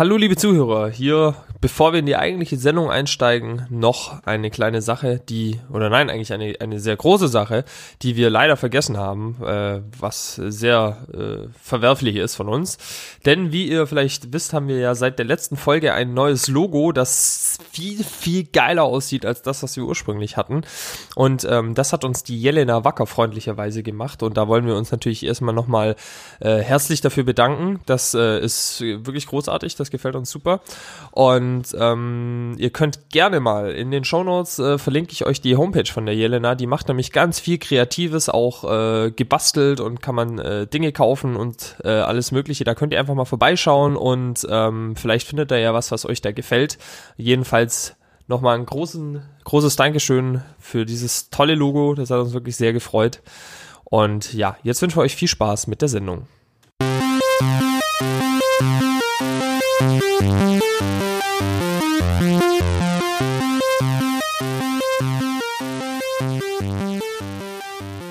Hallo liebe Zuhörer, hier, bevor wir in die eigentliche Sendung einsteigen, noch eine kleine Sache, die, oder nein, eigentlich eine, eine sehr große Sache, die wir leider vergessen haben, äh, was sehr äh, verwerflich ist von uns. Denn wie ihr vielleicht wisst, haben wir ja seit der letzten Folge ein neues Logo, das viel, viel geiler aussieht als das, was wir ursprünglich hatten. Und ähm, das hat uns die Jelena Wacker freundlicherweise gemacht und da wollen wir uns natürlich erstmal nochmal äh, herzlich dafür bedanken. Das äh, ist wirklich großartig das gefällt uns super. Und ähm, ihr könnt gerne mal in den Shownotes äh, verlinke ich euch die Homepage von der Jelena. Die macht nämlich ganz viel Kreatives, auch äh, gebastelt und kann man äh, Dinge kaufen und äh, alles Mögliche. Da könnt ihr einfach mal vorbeischauen und ähm, vielleicht findet ihr ja was, was euch da gefällt. Jedenfalls nochmal ein großen, großes Dankeschön für dieses tolle Logo. Das hat uns wirklich sehr gefreut. Und ja, jetzt wünschen wir euch viel Spaß mit der Sendung.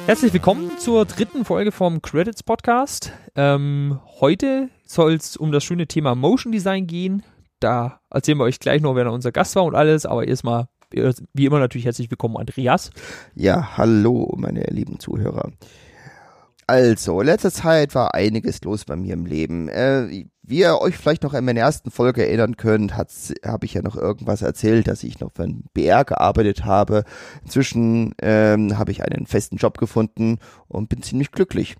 Herzlich willkommen zur dritten Folge vom Credits Podcast. Ähm, heute soll es um das schöne Thema Motion Design gehen. Da erzählen wir euch gleich noch, wer unser Gast war und alles. Aber erstmal, wie immer natürlich herzlich willkommen, Andreas. Ja, hallo, meine lieben Zuhörer. Also, letzte Zeit war einiges los bei mir im Leben. Äh, wie ihr euch vielleicht noch an meine ersten Folge erinnern könnt, habe ich ja noch irgendwas erzählt, dass ich noch für ein BR gearbeitet habe. Inzwischen ähm, habe ich einen festen Job gefunden und bin ziemlich glücklich.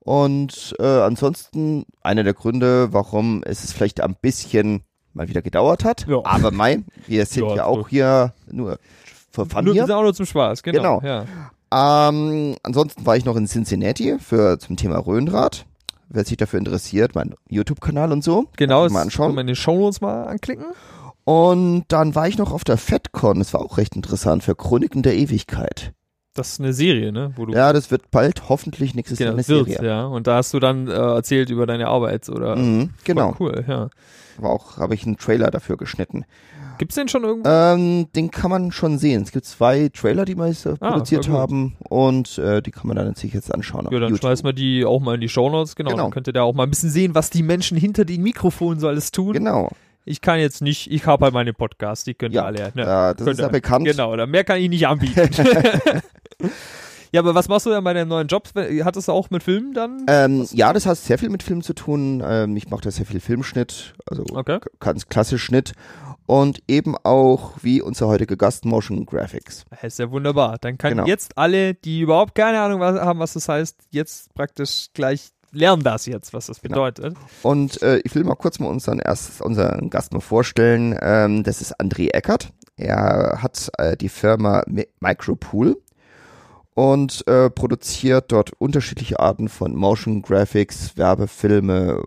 Und äh, ansonsten einer der Gründe, warum es vielleicht ein bisschen mal wieder gedauert hat. Ja. Aber mein, wir sind ja, ja auch hier nur für Fun nur, hier. Auch nur zum Spaß, genau. genau. Ja. Ähm, ansonsten war ich noch in Cincinnati für zum Thema Röhnrad. Wer sich dafür interessiert, mein YouTube-Kanal und so. Genau, mal anschauen. Den Shownotes mal anklicken. Und dann war ich noch auf der FedCon. Das war auch recht interessant für Chroniken der Ewigkeit. Das ist eine Serie, ne? Wo du ja, das wird bald hoffentlich nächstes genau, Jahr eine wird, Serie. Ja, und da hast du dann äh, erzählt über deine Arbeit, oder? Mhm, genau. Cool, ja. Aber auch habe ich einen Trailer dafür geschnitten. Gibt's den schon irgendwo? Ähm, den kann man schon sehen. Es gibt zwei Trailer, die wir jetzt äh, ah, produziert haben und äh, die kann man dann sich jetzt anschauen. Ja, dann schmeißen wir die auch mal in die Shownotes, genau. genau. Dann könnt ihr da auch mal ein bisschen sehen, was die Menschen hinter den Mikrofonen so alles tun. Genau. Ich kann jetzt nicht, ich habe halt meine Podcasts, die könnt ihr ja, alle. Ne? Ja, das ist ja bekannt. Genau, mehr kann ich nicht anbieten. Ja, aber was machst du denn bei deinem neuen Job? Hat das auch mit Filmen dann? Ähm, ja, das hat sehr viel mit Filmen zu tun. Ähm, ich mache da sehr viel Filmschnitt, also okay. ganz klassisch Schnitt und eben auch wie unser heutiger Gast Motion Graphics. Das ist ja wunderbar. Dann kann genau. jetzt alle, die überhaupt keine Ahnung haben, was das heißt, jetzt praktisch gleich lernen das jetzt, was das genau. bedeutet. Genau. Und äh, ich will mal kurz mal unseren erst unseren Gast mal vorstellen. Ähm, das ist André Eckert. Er hat äh, die Firma Micropool und äh, produziert dort unterschiedliche Arten von Motion Graphics, Werbefilme,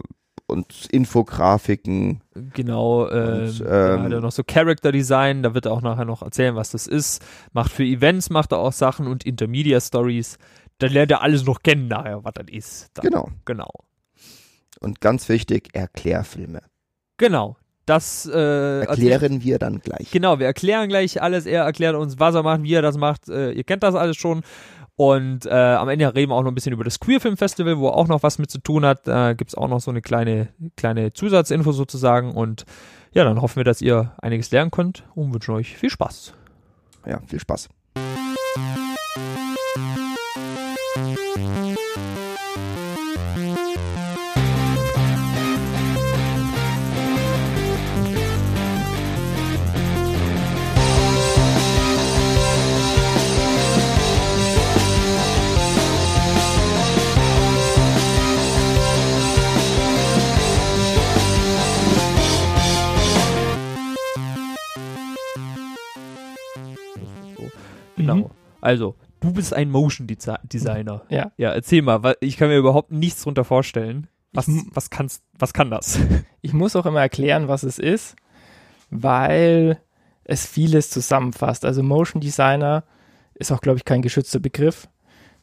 und Infografiken. Genau, äh, und, ähm, hat er noch so Character Design, da wird er auch nachher noch erzählen, was das ist. Macht für Events, macht er auch Sachen und Intermedia Stories. Da lernt er alles noch kennen nachher, was das ist. Dann. Genau. Genau. Und ganz wichtig, Erklärfilme. Genau. Das äh, erklären wir dann gleich. Genau, wir erklären gleich alles. Er erklärt uns, was er macht, wie er das macht. Äh, ihr kennt das alles schon. Und äh, am Ende reden wir auch noch ein bisschen über das Queer Film Festival, wo er auch noch was mit zu tun hat. Da gibt es auch noch so eine kleine, kleine Zusatzinfo sozusagen. Und ja, dann hoffen wir, dass ihr einiges lernen könnt und wünschen euch viel Spaß. Ja, viel Spaß. Also, du bist ein Motion Designer. Ja. Ja, erzähl mal, ich kann mir überhaupt nichts drunter vorstellen. Was, was, kannst, was kann das? Ich muss auch immer erklären, was es ist, weil es vieles zusammenfasst. Also Motion Designer ist auch, glaube ich, kein geschützter Begriff.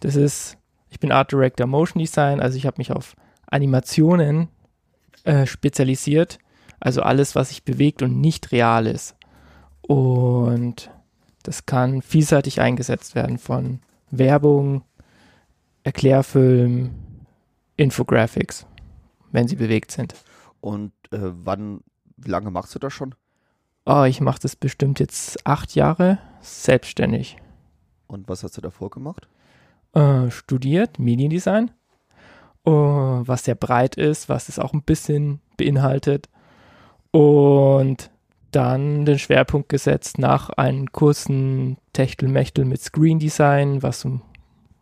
Das ist, ich bin Art Director Motion Design, also ich habe mich auf Animationen äh, spezialisiert. Also alles, was sich bewegt und nicht real ist. Und das kann vielseitig eingesetzt werden von Werbung, Erklärfilm, Infographics, wenn sie bewegt sind. Und äh, wann, wie lange machst du das schon? Oh, ich mache das bestimmt jetzt acht Jahre selbstständig. Und was hast du davor gemacht? Äh, studiert Mediendesign, uh, was sehr breit ist, was es auch ein bisschen beinhaltet. Und dann den Schwerpunkt gesetzt nach einem kurzen Techtelmechtel mit Screen Design, was ein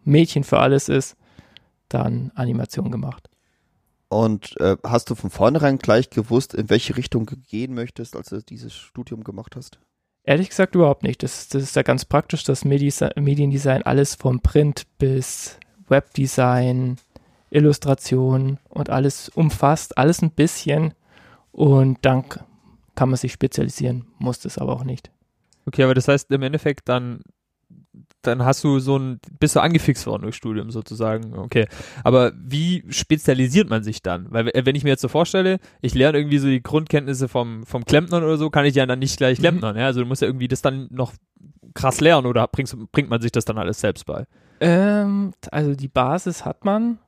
Mädchen für alles ist, dann Animation gemacht. Und äh, hast du von vornherein gleich gewusst, in welche Richtung du gehen möchtest, als du dieses Studium gemacht hast? Ehrlich gesagt überhaupt nicht. Das, das ist ja ganz praktisch, dass Mediendesign alles vom Print bis Webdesign, Illustration und alles umfasst, alles ein bisschen. Und dann kann man sich spezialisieren, muss das aber auch nicht. Okay, aber das heißt im Endeffekt dann dann hast du so ein, bist du angefixt worden durch Studium sozusagen. Okay. Aber wie spezialisiert man sich dann? Weil wenn ich mir jetzt so vorstelle, ich lerne irgendwie so die Grundkenntnisse vom, vom Klempnern oder so, kann ich ja dann nicht gleich mhm. Klempnern. Ja? Also du musst ja irgendwie das dann noch krass lernen oder bringst, bringt man sich das dann alles selbst bei? Ähm, also die Basis hat man.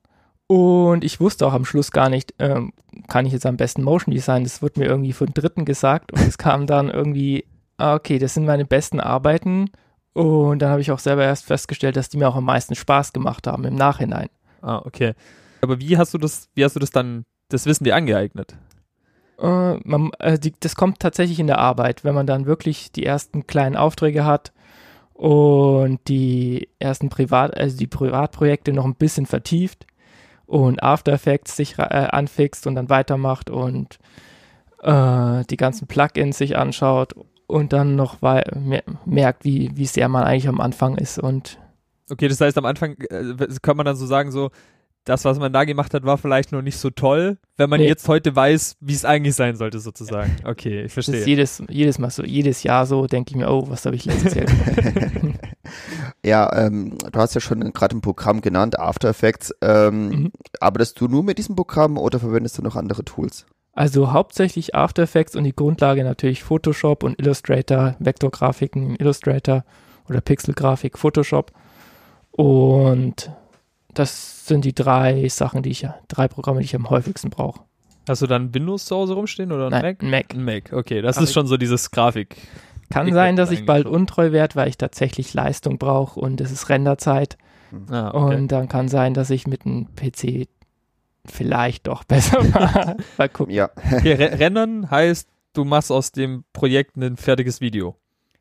Und ich wusste auch am Schluss gar nicht, ähm, kann ich jetzt am besten Motion Design? Das wurde mir irgendwie von Dritten gesagt und es kam dann irgendwie, ah, okay, das sind meine besten Arbeiten und dann habe ich auch selber erst festgestellt, dass die mir auch am meisten Spaß gemacht haben im Nachhinein. Ah, okay. Aber wie hast du das, wie hast du das dann, das Wissen dir angeeignet? Äh, man, äh, die, das kommt tatsächlich in der Arbeit, wenn man dann wirklich die ersten kleinen Aufträge hat und die ersten Privat, also die Privatprojekte noch ein bisschen vertieft und After Effects sich äh, anfixt und dann weitermacht und äh, die ganzen Plugins sich anschaut und dann noch merkt, wie, wie sehr man eigentlich am Anfang ist und Okay, das heißt, am Anfang äh, kann man dann so sagen, so, das, was man da gemacht hat, war vielleicht noch nicht so toll, wenn man nee. jetzt heute weiß, wie es eigentlich sein sollte, sozusagen. Okay, ich verstehe. Das ist jedes, jedes Mal so, jedes Jahr so, denke ich mir, oh, was habe ich letztes Jahr gemacht? ja, ähm, du hast ja schon gerade ein Programm genannt, After Effects. Ähm, mhm. Arbeitest du nur mit diesem Programm oder verwendest du noch andere Tools? Also hauptsächlich After Effects und die Grundlage natürlich Photoshop und Illustrator, Vektorgrafiken Illustrator oder Pixelgrafik Photoshop. Und das sind die drei Sachen, die ich, drei Programme, die ich am häufigsten brauche. Hast du dann Windows zu Hause rumstehen oder ein Nein, Mac? Ein Mac. Ein Mac, okay. Das Grafik. ist schon so dieses Grafik. Kann ich sein, dass ich bald untreu werde, weil ich tatsächlich Leistung brauche und es ist Renderzeit. Ah, okay. Und dann kann sein, dass ich mit einem PC vielleicht doch besser war. Mal gucken. Ja. Okay, Rendern heißt, du machst aus dem Projekt ein fertiges Video.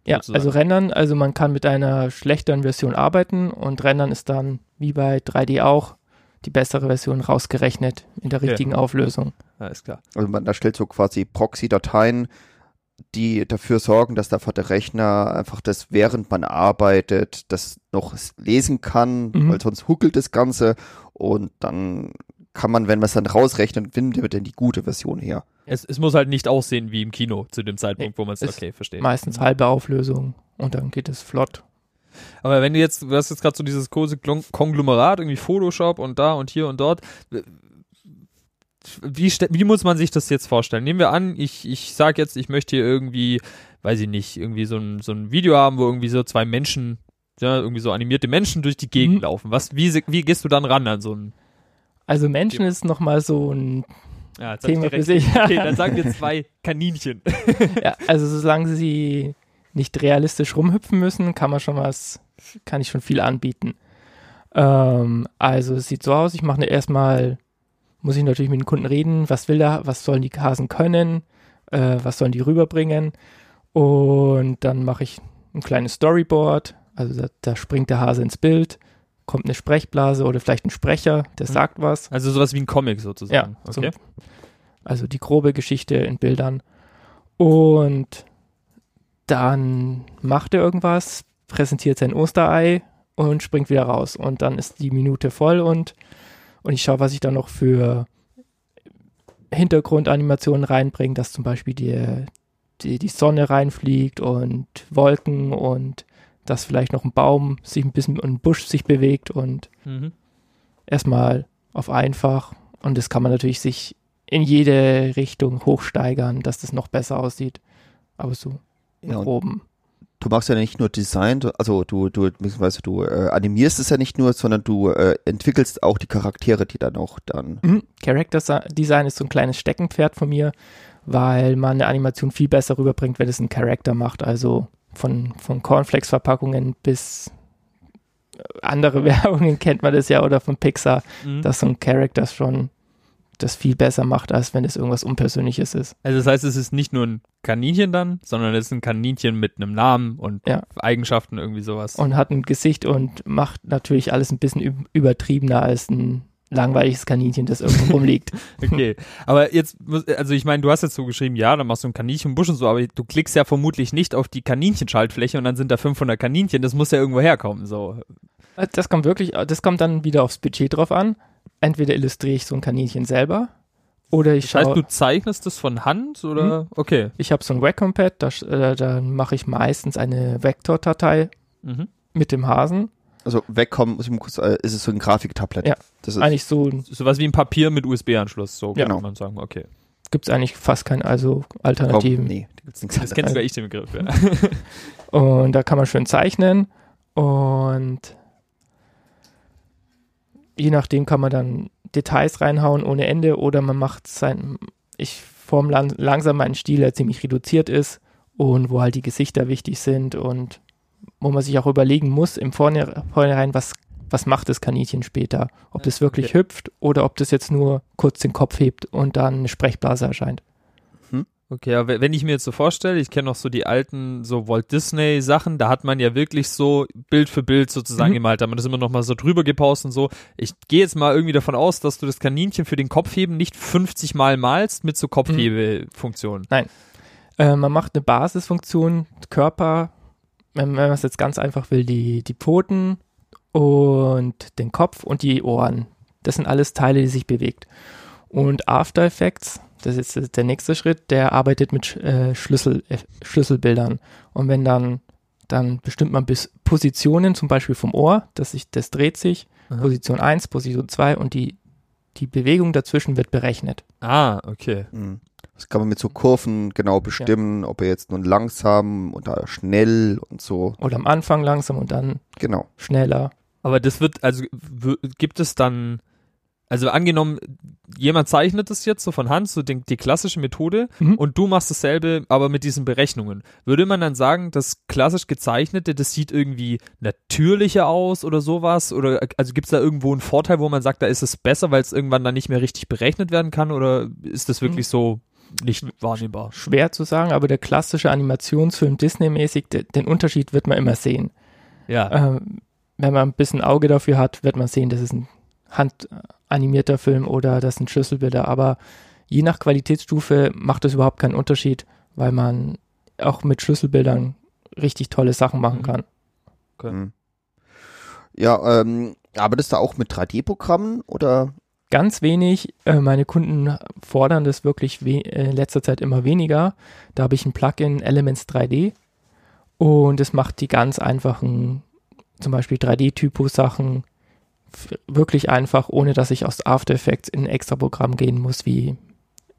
Ja, sozusagen. also rendern, also man kann mit einer schlechteren Version arbeiten und rendern ist dann, wie bei 3D auch, die bessere Version rausgerechnet in der richtigen okay. Auflösung. Alles klar. Also man erstellt so quasi Proxy-Dateien, die dafür sorgen, dass einfach der Rechner einfach das, während man arbeitet, das noch lesen kann, mhm. weil sonst huckelt das Ganze und dann kann man, wenn man es dann rausrechnet, findet man denn die gute Version her. Es, es muss halt nicht aussehen wie im Kino zu dem Zeitpunkt, wo man es, okay, versteht. Meistens halbe Auflösung und dann geht es flott. Aber wenn du jetzt, du hast jetzt gerade so dieses große Konglomerat, irgendwie Photoshop und da und hier und dort, wie, wie muss man sich das jetzt vorstellen? Nehmen wir an, ich, ich sag jetzt, ich möchte hier irgendwie, weiß ich nicht, irgendwie so ein, so ein Video haben, wo irgendwie so zwei Menschen, ja, irgendwie so animierte Menschen durch die Gegend mhm. laufen. Was, wie, wie gehst du dann ran an so ein also Menschen ist nochmal so ein ja, Thema für sich. Okay, dann sagen wir zwei Kaninchen. ja, also solange sie nicht realistisch rumhüpfen müssen, kann man schon was, kann ich schon viel anbieten. Ähm, also es sieht so aus, ich mache erstmal, muss ich natürlich mit den Kunden reden, was will da, was sollen die Hasen können, äh, was sollen die rüberbringen und dann mache ich ein kleines Storyboard, also da, da springt der Hase ins Bild, kommt eine Sprechblase oder vielleicht ein Sprecher, der mhm. sagt was. Also sowas wie ein Comic sozusagen. Ja, okay. So, also die grobe Geschichte in Bildern. Und dann macht er irgendwas, präsentiert sein Osterei und springt wieder raus. Und dann ist die Minute voll und, und ich schaue, was ich da noch für Hintergrundanimationen reinbringe, dass zum Beispiel die, die, die Sonne reinfliegt und Wolken und dass vielleicht noch ein Baum sich ein bisschen ein Busch sich bewegt und mhm. erstmal auf einfach. Und das kann man natürlich sich in jede Richtung hochsteigern, dass das noch besser aussieht. Aber so ja, oben. Du machst ja nicht nur Design, du- also du, du, beziehungsweise du äh, animierst es ja nicht nur, sondern du äh, entwickelst auch die Charaktere, die dann auch dann. Mhm. Character Design ist so ein kleines Steckenpferd von mir, weil man eine Animation viel besser rüberbringt, wenn es ein Charakter macht. Also von, von Cornflakes-Verpackungen bis äh, andere Werbungen kennt man das ja oder von Pixar, Mhm. dass so ein Charakter schon das viel besser macht, als wenn es irgendwas Unpersönliches ist. Also das heißt, es ist nicht nur ein Kaninchen dann, sondern es ist ein Kaninchen mit einem Namen und Ja. Eigenschaften, irgendwie sowas. Und hat ein Gesicht und macht natürlich alles ein bisschen üb- übertriebener als ein langweiliges Kaninchen, das irgendwo rumliegt. Okay, aber jetzt, also ich meine, du hast jetzt so geschrieben, ja, dann machst du einen Kaninchenbusch und so, aber du klickst ja vermutlich nicht auf die Kaninchenschaltfläche und dann sind da 500 Kaninchen, das muss ja irgendwo herkommen, so. Das kommt wirklich, das kommt dann wieder aufs Budget drauf an. Entweder illustriere ich so ein Kaninchen selber oder ich Das heißt, schaue, du zeichnest das von Hand oder? Okay. ich habe so ein Wacom-Pad, da, äh, dann mache ich meistens eine Vektordatei Mhm. mit dem Hasen. Also wegkommen, muss ich mal kurz, äh, ist es so ein Grafiktablet. Ja. Das ist, Eigentlich so Sowas wie ein Papier mit USB-Anschluss, so Ja. kann man sagen, okay. gibt es eigentlich fast keine also Alternativen. nee, da gibt's nichts Das kennt sogar ich den Begriff, ja. Und da kann man schön zeichnen und je nachdem kann man dann Details reinhauen ohne Ende oder man macht sein, ich form lang, langsam meinen Stil, der ziemlich reduziert ist und wo halt die Gesichter wichtig sind und wo man sich auch überlegen muss im Vorne- Vornherein, was, was macht das Kaninchen später? Ob das wirklich Okay. hüpft oder ob das jetzt nur kurz den Kopf hebt und dann eine Sprechblase erscheint. Okay, aber wenn ich mir jetzt so vorstelle, ich kenne noch so die alten so Walt Disney Sachen, da hat man ja wirklich so Bild für Bild sozusagen Mhm. gemalt, da hat man das immer noch mal so drüber gepaust und so. Ich gehe jetzt mal irgendwie davon aus, dass du das Kaninchen für den Kopfheben nicht 50 Mal malst mit so Kopfhebefunktion. Äh, man macht eine Basisfunktion, Körper, wenn, wenn man es jetzt ganz einfach will, die, die Pfoten und den Kopf und die Ohren. Das sind alles Teile, die sich bewegt. Und After Effects, das ist jetzt der nächste Schritt, der arbeitet mit äh, Schlüssel, äh, Schlüsselbildern. Und wenn dann, dann bestimmt man bis Positionen, zum Beispiel vom Ohr, das, sich, das dreht sich, Aha. Position 1, Position 2 und die, die Bewegung dazwischen wird berechnet. Ah, okay. Mhm. Das kann man mit so Kurven genau bestimmen, ob er jetzt nun langsam oder schnell und so. Oder am Anfang langsam und dann Genau. schneller. Aber das wird, also gibt es dann, also angenommen, jemand zeichnet das jetzt so von Hand, so die, die klassische Methode, Mhm. und du machst dasselbe, aber mit diesen Berechnungen. Würde man dann sagen, das klassisch gezeichnete, das sieht irgendwie natürlicher aus oder sowas? Oder also gibt es da irgendwo einen Vorteil, wo man sagt, da ist es besser, weil es irgendwann dann nicht mehr richtig berechnet werden kann? Oder ist das wirklich so nicht wahrnehmbar? schwer zu sagen, aber der klassische Animationsfilm Disney-mäßig, de, den Unterschied wird man immer sehen. Ja. Ähm, wenn man ein bisschen Auge dafür hat, wird man sehen, das ist ein handanimierter Film oder das sind Schlüsselbilder. Aber je nach Qualitätsstufe macht es überhaupt keinen Unterschied, weil man auch mit Schlüsselbildern richtig tolle Sachen machen Mhm. kann. Okay. Mhm. Ja, ähm, arbeitest du auch mit 3D-Programmen oder? Ganz wenig. Äh, meine Kunden fordern das wirklich äh, in letzter Zeit immer weniger. Da habe ich ein Plugin Elements 3D und es macht die ganz einfachen, zum Beispiel 3D-Typo-Sachen f- wirklich einfach, ohne dass ich aus After Effects in ein extra Programm gehen muss, wie,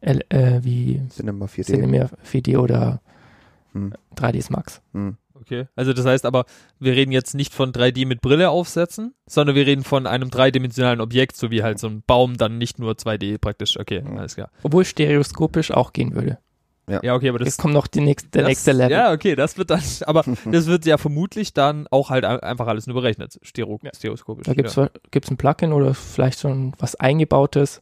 L äh, wie Cinema 4D? Cinema 4D oder Hm. 3ds Max. Hm. Okay. Also das heißt aber, wir reden jetzt nicht von 3D mit Brille aufsetzen, sondern wir reden von einem dreidimensionalen Objekt, so wie halt so ein Baum, dann nicht nur 2D praktisch. Okay, Mhm. alles klar. Obwohl stereoskopisch auch gehen würde. Ja, okay, aber das Jetzt kommt noch die nächste, der das, nächste Level. Ja, okay, das wird dann, aber das wird ja vermutlich dann auch halt ein- einfach alles nur berechnet, Stereo, Ja. stereoskopisch. Da gibt es ja. ein Plugin oder vielleicht schon was eingebautes.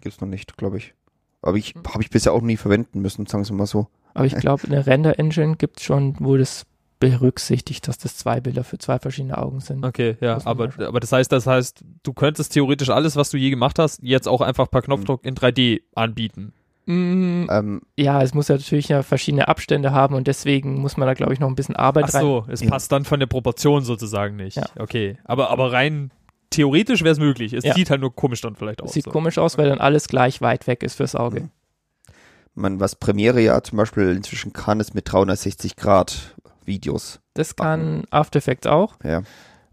Gibt's noch nicht, glaube ich. Aber ich habe ich bisher auch nie verwenden müssen, sagen wir mal so. Aber ich glaube, eine Render-Engine gibt es schon, wo das berücksichtigt, dass das zwei Bilder für zwei verschiedene Augen sind. Okay, ja, aber, aber das heißt, das heißt, du könntest theoretisch alles, was du je gemacht hast, jetzt auch einfach per Knopfdruck in 3D anbieten. Mm, Ähm, ja, es muss ja natürlich ja verschiedene Abstände haben und deswegen muss man da, glaube ich, noch ein bisschen Arbeit Ach rein. so, es Ja. passt dann von der Proportion sozusagen nicht. Ja. Okay, aber, aber rein theoretisch wäre es möglich. Es Ja. sieht halt nur komisch dann vielleicht aus. Sieht so. komisch aus, weil dann alles gleich weit weg ist fürs Auge. Mhm. man, was Premiere ja zum Beispiel inzwischen kann, ist mit 360 Grad Videos. Das kann After Effects auch. Ja.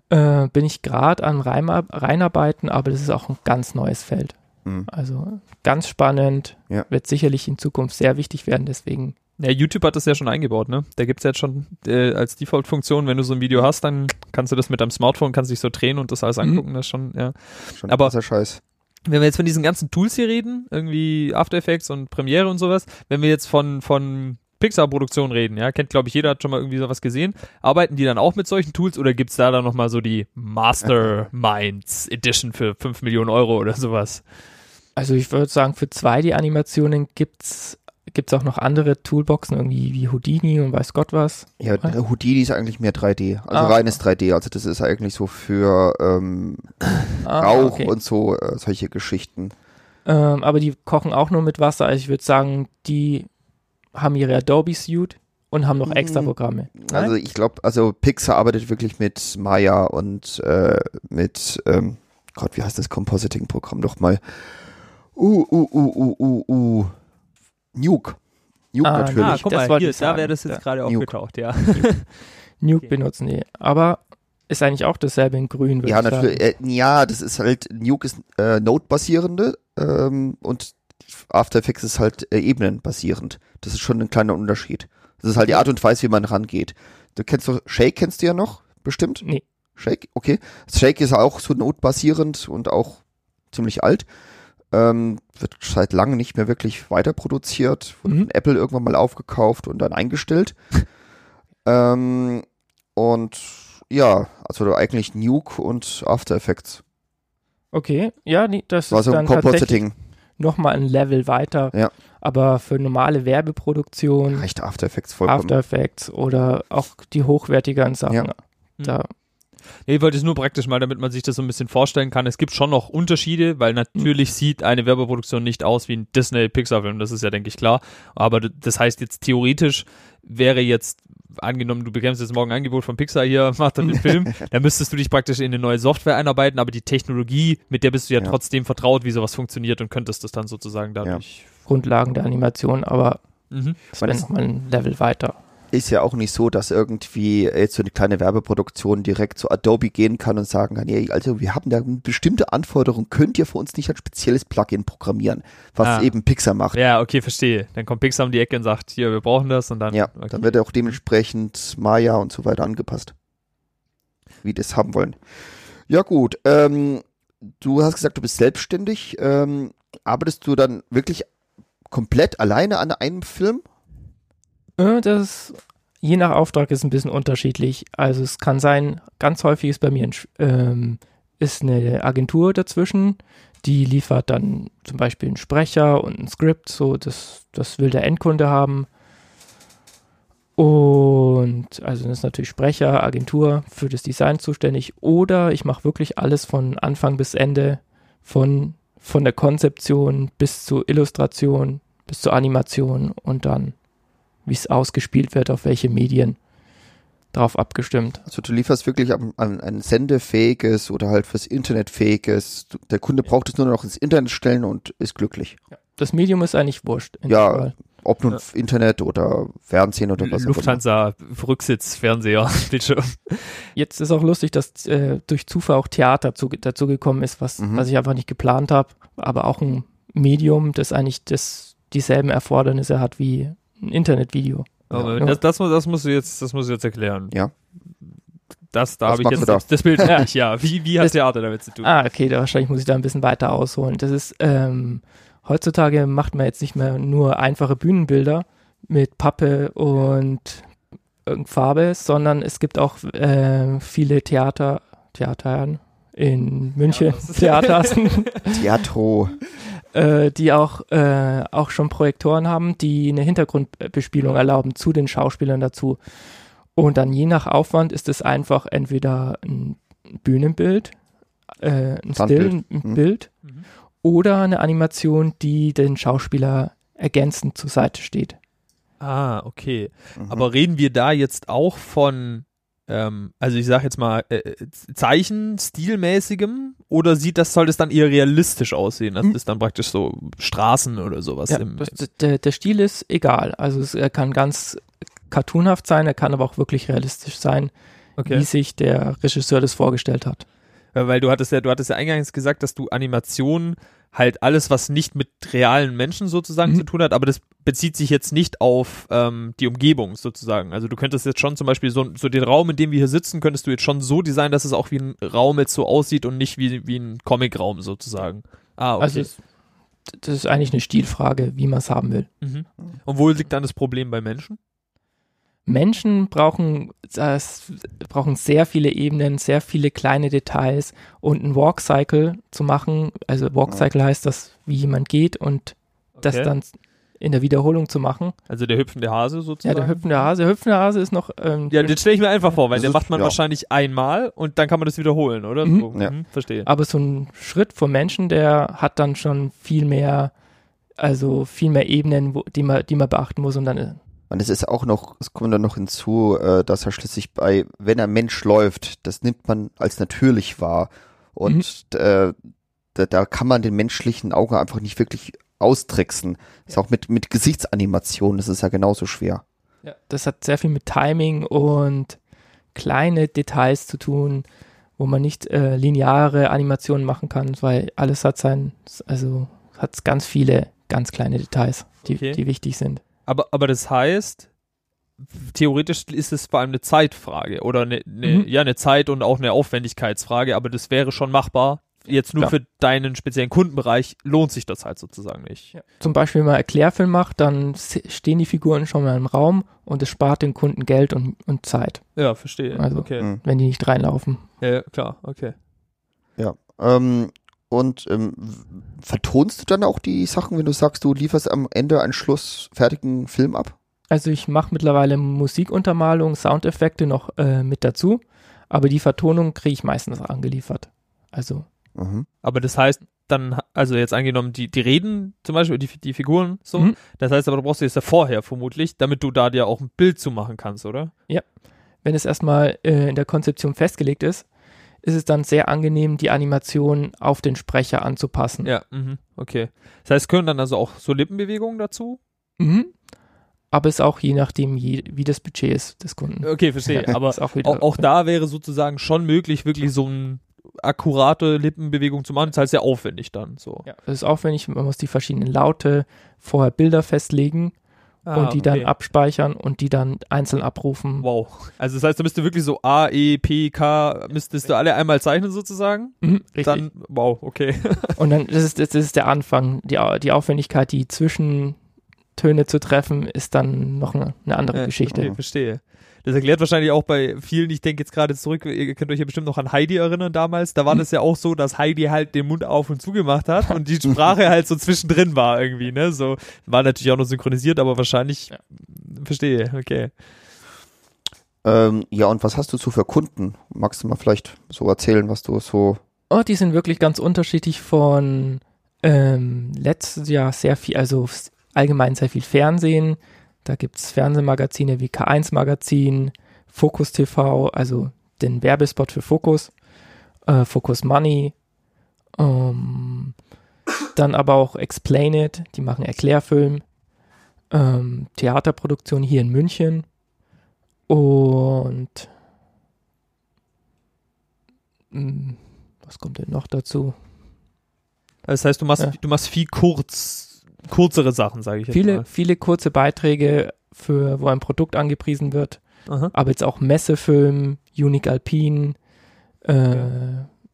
Äh, bin ich gerade an Reinarbeiten, aber das ist auch ein ganz neues Feld. Mhm. Also ganz spannend, Ja. wird sicherlich in Zukunft sehr wichtig werden, deswegen. Ja, YouTube hat das ja schon eingebaut, ne? Da gibt's jetzt schon äh, als Default-Funktion, wenn du so ein Video hast, dann kannst du das mit deinem Smartphone, kannst dich so drehen und das alles Mhm. angucken. Das ist schon, ja. Schon Aber- krasser Scheiß. Wenn wir jetzt von diesen ganzen Tools hier reden, irgendwie After Effects und Premiere und sowas, wenn wir jetzt von, von Pixar-Produktion reden, ja, kennt glaube ich jeder, hat schon mal irgendwie sowas gesehen. Arbeiten die dann auch mit solchen Tools oder gibt's da dann nochmal so die Masterminds Edition für 5 Millionen Euro oder sowas? Also ich würde sagen, für 2D-Animationen gibt's gibt's auch noch andere Toolboxen, irgendwie wie Houdini und weiß Gott was. Ja, Houdini ist eigentlich mehr 3D, also Ah. reines 3D. Also das ist eigentlich so für ähm, Ah, Rauch okay. und so äh, solche Geschichten. Ähm, aber die kochen auch nur mit Wasser. Also ich würde sagen, die haben ihre Adobe Suite und haben noch extra Mhm. Programme. Also ich glaube, also Pixar arbeitet wirklich mit Maya und äh, mit ähm, Gott, wie heißt das Compositing-Programm nochmal? Uh, uh, uh, uh, uh, uh. Nuke. Nuke Ah, natürlich. Ah, Natürlich, guck das mal, hier, da sagen. wäre das jetzt Ja. gerade aufgetaucht, ja. Nuke Okay. benutzen die. Aber ist eigentlich auch dasselbe in grün, würde Ja, ich sagen. natürlich. Äh, ja, das ist halt, Nuke ist äh, Node-basierende ähm, und After Effects ist halt äh, ebenenbasierend. Das ist schon ein kleiner Unterschied. Das ist halt die Art und Weise, wie man rangeht. Du kennst doch, Shake kennst du ja noch, bestimmt? Nee. Shake, okay. Shake ist auch so notbasierend und auch ziemlich alt. Ähm, wird seit langem nicht mehr wirklich weiter produziert. Wurde Mhm. von Apple irgendwann mal aufgekauft und dann eingestellt. ähm, und ja, also eigentlich Nuke und After Effects. Okay, ja, nee, das War ist so ein dann tatsächlich nochmal ein Level weiter. Ja. Aber für normale Werbeproduktion, Reicht After Effects vollkommen. After Effects oder auch die hochwertigeren Sachen, Ja. da Nee, ich wollte es nur praktisch mal, damit man sich das so ein bisschen vorstellen kann. Es gibt schon noch Unterschiede, weil natürlich sieht eine Werbeproduktion nicht aus wie ein Disney-Pixar-Film, das ist ja, denke ich, klar. Aber das heißt jetzt theoretisch wäre jetzt, angenommen, du bekämst jetzt morgen ein Angebot von Pixar hier, mach dann den Film, dann müsstest du dich praktisch in eine neue Software einarbeiten, aber die Technologie, mit der bist du ja, Ja. trotzdem vertraut, wie sowas funktioniert und könntest das dann sozusagen dadurch. Grundlagen der Animation, aber Mhm. das wäre ist- nochmal ein Level weiter. Ist ja auch nicht so, dass irgendwie jetzt so eine kleine Werbeproduktion direkt zu Adobe gehen kann und sagen kann, hey, also wir haben da bestimmte Anforderung, könnt ihr für uns nicht ein spezielles Plugin programmieren, was Ah. eben Pixar macht. Ja, okay, verstehe. Dann kommt Pixar um die Ecke und sagt, hier, wir brauchen das und dann. Ja, okay. dann wird auch dementsprechend Maya und so weiter angepasst. Wie es haben wollen. Ja, gut. Ähm, du hast gesagt, du bist selbstständig. Ähm, arbeitest du dann wirklich komplett alleine an einem Film? Äh, Das je nach Auftrag ist ein bisschen unterschiedlich. Also es kann sein, ganz häufig ist bei mir ein, ähm, ist eine Agentur dazwischen, die liefert dann zum Beispiel einen Sprecher und ein Skript, so das, das will der Endkunde haben. Und also das ist natürlich Sprecher, Agentur für das Design zuständig. Oder ich mache wirklich alles von Anfang bis Ende, von, von der Konzeption bis zur Illustration, bis zur Animation und dann wie es ausgespielt wird, auf welche Medien drauf abgestimmt. Also du lieferst wirklich an, an ein sendefähiges oder halt fürs Internet fähiges. Der Kunde braucht es nur noch ins Internet stellen und ist glücklich. Das Medium ist eigentlich wurscht. in Ja. Ob nun Ja. Internet oder Fernsehen oder was auch immer. Lufthansa, Rücksitz, Fernseher, Bildschirm. Jetzt ist auch lustig, dass äh, durch Zufall auch Theater zu, dazu gekommen ist, was, Mhm. was ich einfach nicht geplant habe, aber auch ein Medium, das eigentlich das, dieselben Erfordernisse hat wie ein Internetvideo. Aber Ja. das, das, muss- das musst du jetzt, das musst du jetzt erklären. Ja. Das, da habe ich jetzt da? das, Bild nicht, ja. Wie, wie hat Das- Theater damit zu tun? Ah, okay, da wahrscheinlich muss ich da ein bisschen weiter ausholen. Das ist, ähm, heutzutage macht man jetzt nicht mehr nur einfache Bühnenbilder mit Pappe und Farbe, sondern es gibt auch äh, viele Theater, Theatern in München, Theaters. Theaters, Theatro. Äh, die auch, äh, auch schon Projektoren haben, die eine Hintergrundbespielung erlauben zu den Schauspielern dazu. Und dann je nach Aufwand ist es einfach entweder ein Bühnenbild, äh, ein Standbild. Still, ein Mhm. Bild Mhm. oder eine Animation, die den Schauspieler ergänzend zur Seite steht. Ah, okay. Mhm. Aber reden wir da jetzt auch von, ähm, also ich sage jetzt mal, äh, äh, Zeichen stilmäßigem oder sieht das, soll das dann eher realistisch aussehen? Mhm. das ist dann praktisch so Straßen oder sowas. Ja, im, das, der, der Stil ist egal. Also es, er kann ganz cartoonhaft sein, er kann aber auch wirklich realistisch sein, okay. wie sich der Regisseur das vorgestellt hat. Ja, weil du hattest ja, du hattest ja eingangs gesagt, dass du Animationen halt alles, was nicht mit realen Menschen sozusagen Mhm. zu tun hat, aber das bezieht sich jetzt nicht auf ähm, die Umgebung sozusagen. Also du könntest jetzt schon zum Beispiel so, so den Raum, in dem wir hier sitzen, könntest du jetzt schon so designen, dass es auch wie ein Raum jetzt so aussieht und nicht wie, wie ein Comic-Raum sozusagen. Ah, okay. Also es, das ist eigentlich eine Stilfrage, wie man es haben will. mhm. Und wo liegt dann das Problem bei Menschen? Menschen brauchen, das, brauchen sehr viele Ebenen, sehr viele kleine Details und ein Walk-Cycle zu machen. Also Walk-Cycle heißt, dass wie jemand geht und das Okay. dann in der Wiederholung zu machen. Also der hüpfende Hase Ja, sozusagen? der hüpfende Hase. Der hüpfende Hase ist noch ähm, Ja, den stelle ich mir einfach vor, weil Das den ist- macht man ja. wahrscheinlich einmal und dann kann man das wiederholen, oder? Mhm. So, Ja. mhm, verstehe. Aber so ein Schritt vom Menschen, der hat dann schon viel mehr, also viel mehr Ebenen, wo, die man, die man beachten muss und dann äh, Und es ist auch noch, es kommt dann noch hinzu, äh, dass er schließlich bei, wenn ein Mensch läuft, das nimmt man als natürlich wahr. Und äh, da, da kann man den menschlichen Auge einfach nicht wirklich austricksen. Ist auch mit, mit Gesichtsanimationen, das ist ja genauso schwer. Ja, das hat sehr viel mit Timing und kleine Details zu tun, wo man nicht äh, lineare Animationen machen kann, weil alles hat sein, also hat ganz viele ganz kleine Details, die, Okay. die wichtig sind. Aber, aber das heißt, theoretisch ist es vor allem eine Zeitfrage oder eine, eine, Mhm. ja, eine Zeit- und auch eine Aufwendigkeitsfrage, aber das wäre schon machbar. Jetzt nur Ja. für deinen speziellen Kundenbereich lohnt sich das halt sozusagen nicht. Zum Beispiel, wenn man Erklärfilm macht, dann stehen die Figuren schon mal im Raum und es spart den Kunden Geld und, und Zeit, Ja, verstehe. Also- okay. Mhm. wenn die nicht reinlaufen. Ja, ja, klar, okay. Ja. Ähm, und ähm, vertonst du dann auch die Sachen, wenn du sagst, du lieferst am Ende einen schlussfertigen Film ab? Also ich mache mittlerweile Musikuntermalung, Soundeffekte noch äh, mit dazu, aber die Vertonung kriege ich meistens angeliefert. Also Mhm. Aber das heißt, dann, also jetzt angenommen, die, die reden zum Beispiel, die, die Figuren so, Mhm. das heißt aber, du brauchst du jetzt ja vorher vermutlich, damit du da dir auch ein Bild zu machen kannst, oder? wenn es erstmal äh, in der Konzeption festgelegt ist, ist es dann sehr angenehm, die Animation auf den Sprecher anzupassen. Ja, mhm, okay. Das heißt, können dann also auch so Lippenbewegungen dazu? Mhm. Aber es ist auch je nachdem, je, wie das Budget ist des Kunden. Okay, verstehe. Aber auch, auch, auch da wäre sozusagen schon möglich, wirklich so eine akkurate Lippenbewegung zu machen. Das heißt sehr aufwendig dann. So. Ja, das ist aufwendig, man muss die verschiedenen Laute, vorher Bilder festlegen Ah, und die dann okay. abspeichern und die dann einzeln abrufen. Wow. Also das heißt, da müsste wirklich so A, E, P, K, müsstest du alle einmal zeichnen sozusagen? Mhm, richtig. Dann, wow, okay. Und dann, das ist, das ist der Anfang. Die, die Aufwendigkeit, die Zwischentöne zu treffen, ist dann noch eine, eine andere Ja, Geschichte. Okay, verstehe. Das erklärt wahrscheinlich auch bei vielen, ich denke jetzt gerade zurück, ihr könnt euch ja bestimmt noch an Heidi erinnern damals, da war das ja auch so, dass Heidi halt den Mund auf und zugemacht hat und die Sprache halt so zwischendrin war irgendwie, ne, so, war natürlich auch noch synchronisiert, aber wahrscheinlich, Ja. verstehe, okay. Ähm, ja, und was hast du so für Kunden? Magst du mal vielleicht so erzählen, was du so. Oh, die sind wirklich ganz unterschiedlich von ähm, letztes Jahr sehr viel, also allgemein sehr viel Fernsehen. Da gibt's Fernsehmagazine wie K1 Magazin, Focus TV, also den Werbespot für Focus, äh, Focus Money, ähm, dann aber auch Explain It, die machen Erklärfilm, ähm, Theaterproduktion hier in München und mh, was kommt denn noch dazu? Das heißt, du machst, Ja. du machst viel kurz, kürzere Sachen, sage ich jetzt Viele, mal. viele kurze Beiträge, für, wo ein Produkt angepriesen wird, Aha. aber jetzt auch Messefilm, Unique Alpine, äh,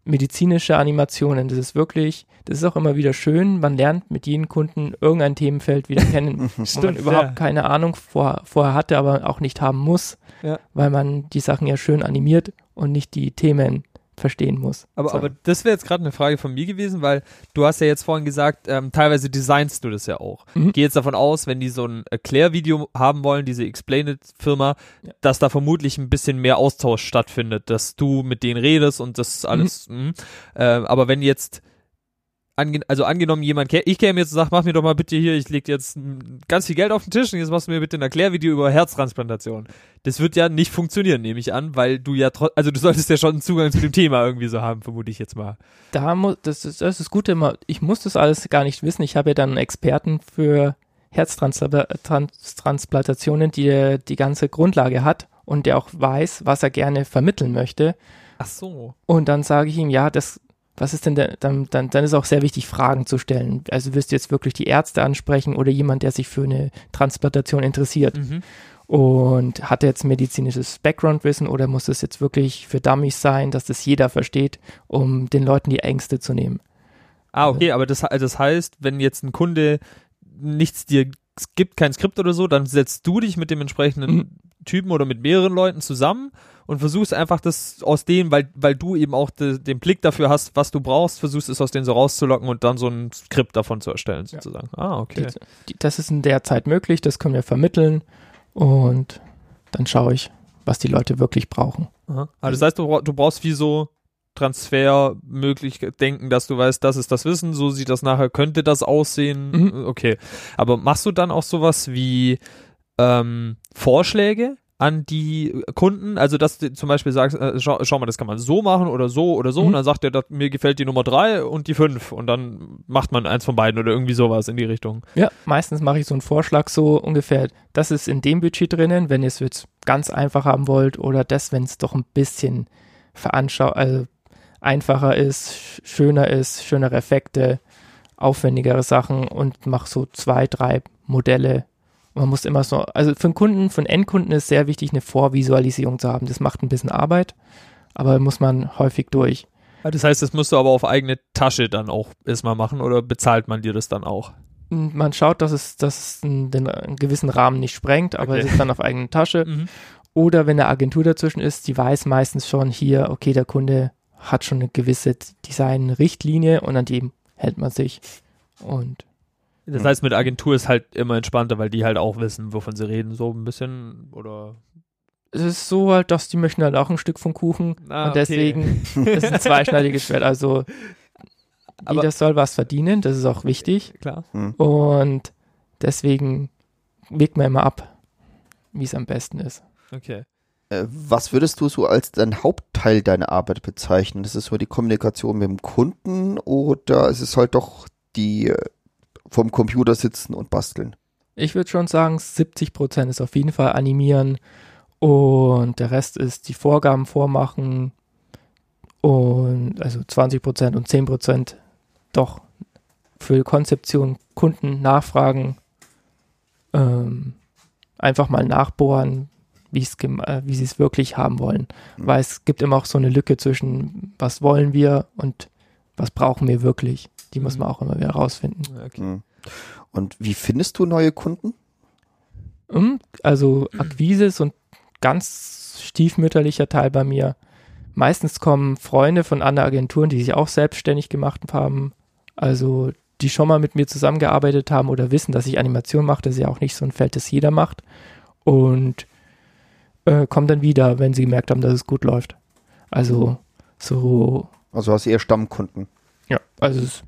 medizinische Animationen. Das ist wirklich, das ist auch immer wieder schön. Man lernt mit jedem Kunden irgendein Themenfeld wieder kennen, wo man Stimmt, überhaupt ja. keine Ahnung vor, vorher hatte, aber auch nicht haben muss, Ja. weil man die Sachen ja schön animiert und nicht die Themen verstehen muss. Aber, So. aber das wäre jetzt gerade eine Frage von mir gewesen, weil du hast ja jetzt vorhin gesagt, ähm, teilweise designst du das ja auch. Mhm. Gehe jetzt davon aus, wenn die so ein Erklärvideo haben wollen, diese Explain-It-Firma, Ja. dass da vermutlich ein bisschen mehr Austausch stattfindet, dass du mit denen redest und das alles. Mhm. Äh, aber wenn jetzt Ange also angenommen jemand, kä- ich käme jetzt und sag, mach mir doch mal bitte hier, ich leg jetzt ganz viel Geld auf den Tisch und jetzt machst du mir bitte ein Erklärvideo über Herztransplantation. Das wird ja nicht funktionieren, nehme ich an, weil du ja trotz, also du solltest ja schon einen Zugang zu dem Thema irgendwie so haben, vermute ich jetzt mal. da muss, das ist, das ist gut immer, ich muss das alles gar nicht wissen. Ich habe ja dann einen Experten für Herztransplantationen, die die ganze Grundlage hat und der auch weiß, was er gerne vermitteln möchte. Ach so. Und dann sage ich ihm, ja, das, was ist denn der, dann, dann, dann ist auch sehr wichtig, Fragen zu stellen. Also wirst du jetzt wirklich die Ärzte ansprechen oder jemand, der sich für eine Transplantation interessiert? Mhm. Und hat er jetzt medizinisches Background-Wissen oder muss es jetzt wirklich für Dummies sein, dass das jeder versteht, um den Leuten die Ängste zu nehmen? Ah, okay, aber das, also das heißt, wenn jetzt ein Kunde nichts dir gibt, kein Skript oder so, dann setzt du dich mit dem entsprechenden Mhm. Typen oder mit mehreren Leuten zusammen und versuchst einfach das aus denen, weil, weil du eben auch de, den Blick dafür hast, was du brauchst, versuchst es aus denen so rauszulocken und dann so ein Skript davon zu erstellen, Ja. sozusagen. Ah, okay. Die, die, das ist in der Zeit möglich, das können wir vermitteln und dann schaue ich, was die Leute wirklich brauchen. Aha. Also das heißt, du, du brauchst wie so Transfer möglich denken, dass du weißt, das ist das Wissen, so sieht das nachher, könnte das aussehen. Mhm. Okay. Aber machst du dann auch sowas wie ähm, Vorschläge an die Kunden? Also, dass du zum Beispiel sagst, äh, schau, schau mal, das kann man so machen oder so oder so Mhm. und dann sagt er, mir gefällt die Nummer drei und die fünf und dann macht man eins von beiden oder irgendwie sowas in die Richtung. Ja, meistens mache ich so einen Vorschlag so ungefähr, das ist in dem Budget drinnen, wenn ihr es jetzt ganz einfach haben wollt oder das, wenn es doch ein bisschen veranschau also einfacher ist, sch- schöner ist, schönere Effekte, aufwendigere Sachen und mach so zwei, drei Modelle. Man muss immer so, also für einen Kunden, für einen Endkunden ist sehr wichtig, eine Vorvisualisierung zu haben. Das macht ein bisschen Arbeit, aber muss man häufig durch. Das heißt, das musst du aber auf eigene Tasche dann auch erstmal machen oder bezahlt man dir das dann auch? Man schaut, dass es, dass es einen, den, einen gewissen Rahmen nicht sprengt, aber Okay. es ist dann auf eigene Tasche. Mhm. Oder wenn eine Agentur dazwischen ist, die weiß meistens schon hier, okay, der Kunde hat schon eine gewisse Design-Richtlinie und an die hält man sich. Und Das Mhm. heißt, mit Agentur ist halt immer entspannter, weil die halt auch wissen, wovon sie reden, so ein bisschen oder. es ist so halt, dass die möchten halt auch ein Stück vom Kuchen Ah, und deswegen ist es ein zweischneidiges Schwert. Also Aber- jeder soll was verdienen, das ist auch wichtig. Klar. Und deswegen wägt man immer ab, wie es am besten ist. Okay. Äh, Was würdest du so als dein Hauptteil deiner Arbeit bezeichnen? Ist es so die Kommunikation mit dem Kunden oder ist es halt doch die äh, vom Computer sitzen und basteln? Ich würde schon sagen, 70 Prozent ist auf jeden Fall animieren und der Rest ist die Vorgaben vormachen und also 20 Prozent und 10 Prozent doch für Konzeption, Kunden nachfragen, ähm, einfach mal nachbohren, wie äh, wie sie es wirklich haben wollen, Mhm. weil es gibt immer auch so eine Lücke zwischen was wollen wir und was brauchen wir wirklich. Die muss Mhm. man auch immer wieder rausfinden. okay. Hm. Und wie findest du neue Kunden? Mhm, Also Akquise ist so ein ganz stiefmütterlicher Teil bei mir. Meistens kommen Freunde von anderen Agenturen, die sich auch selbstständig gemacht haben. Also die schon mal mit mir zusammengearbeitet haben oder wissen, dass ich Animation mache. Das ist ja auch nicht so ein Feld, das jeder macht. Und äh, kommen dann wieder, wenn sie gemerkt haben, dass es gut läuft. Also so Also hast du eher Stammkunden. ja, also es,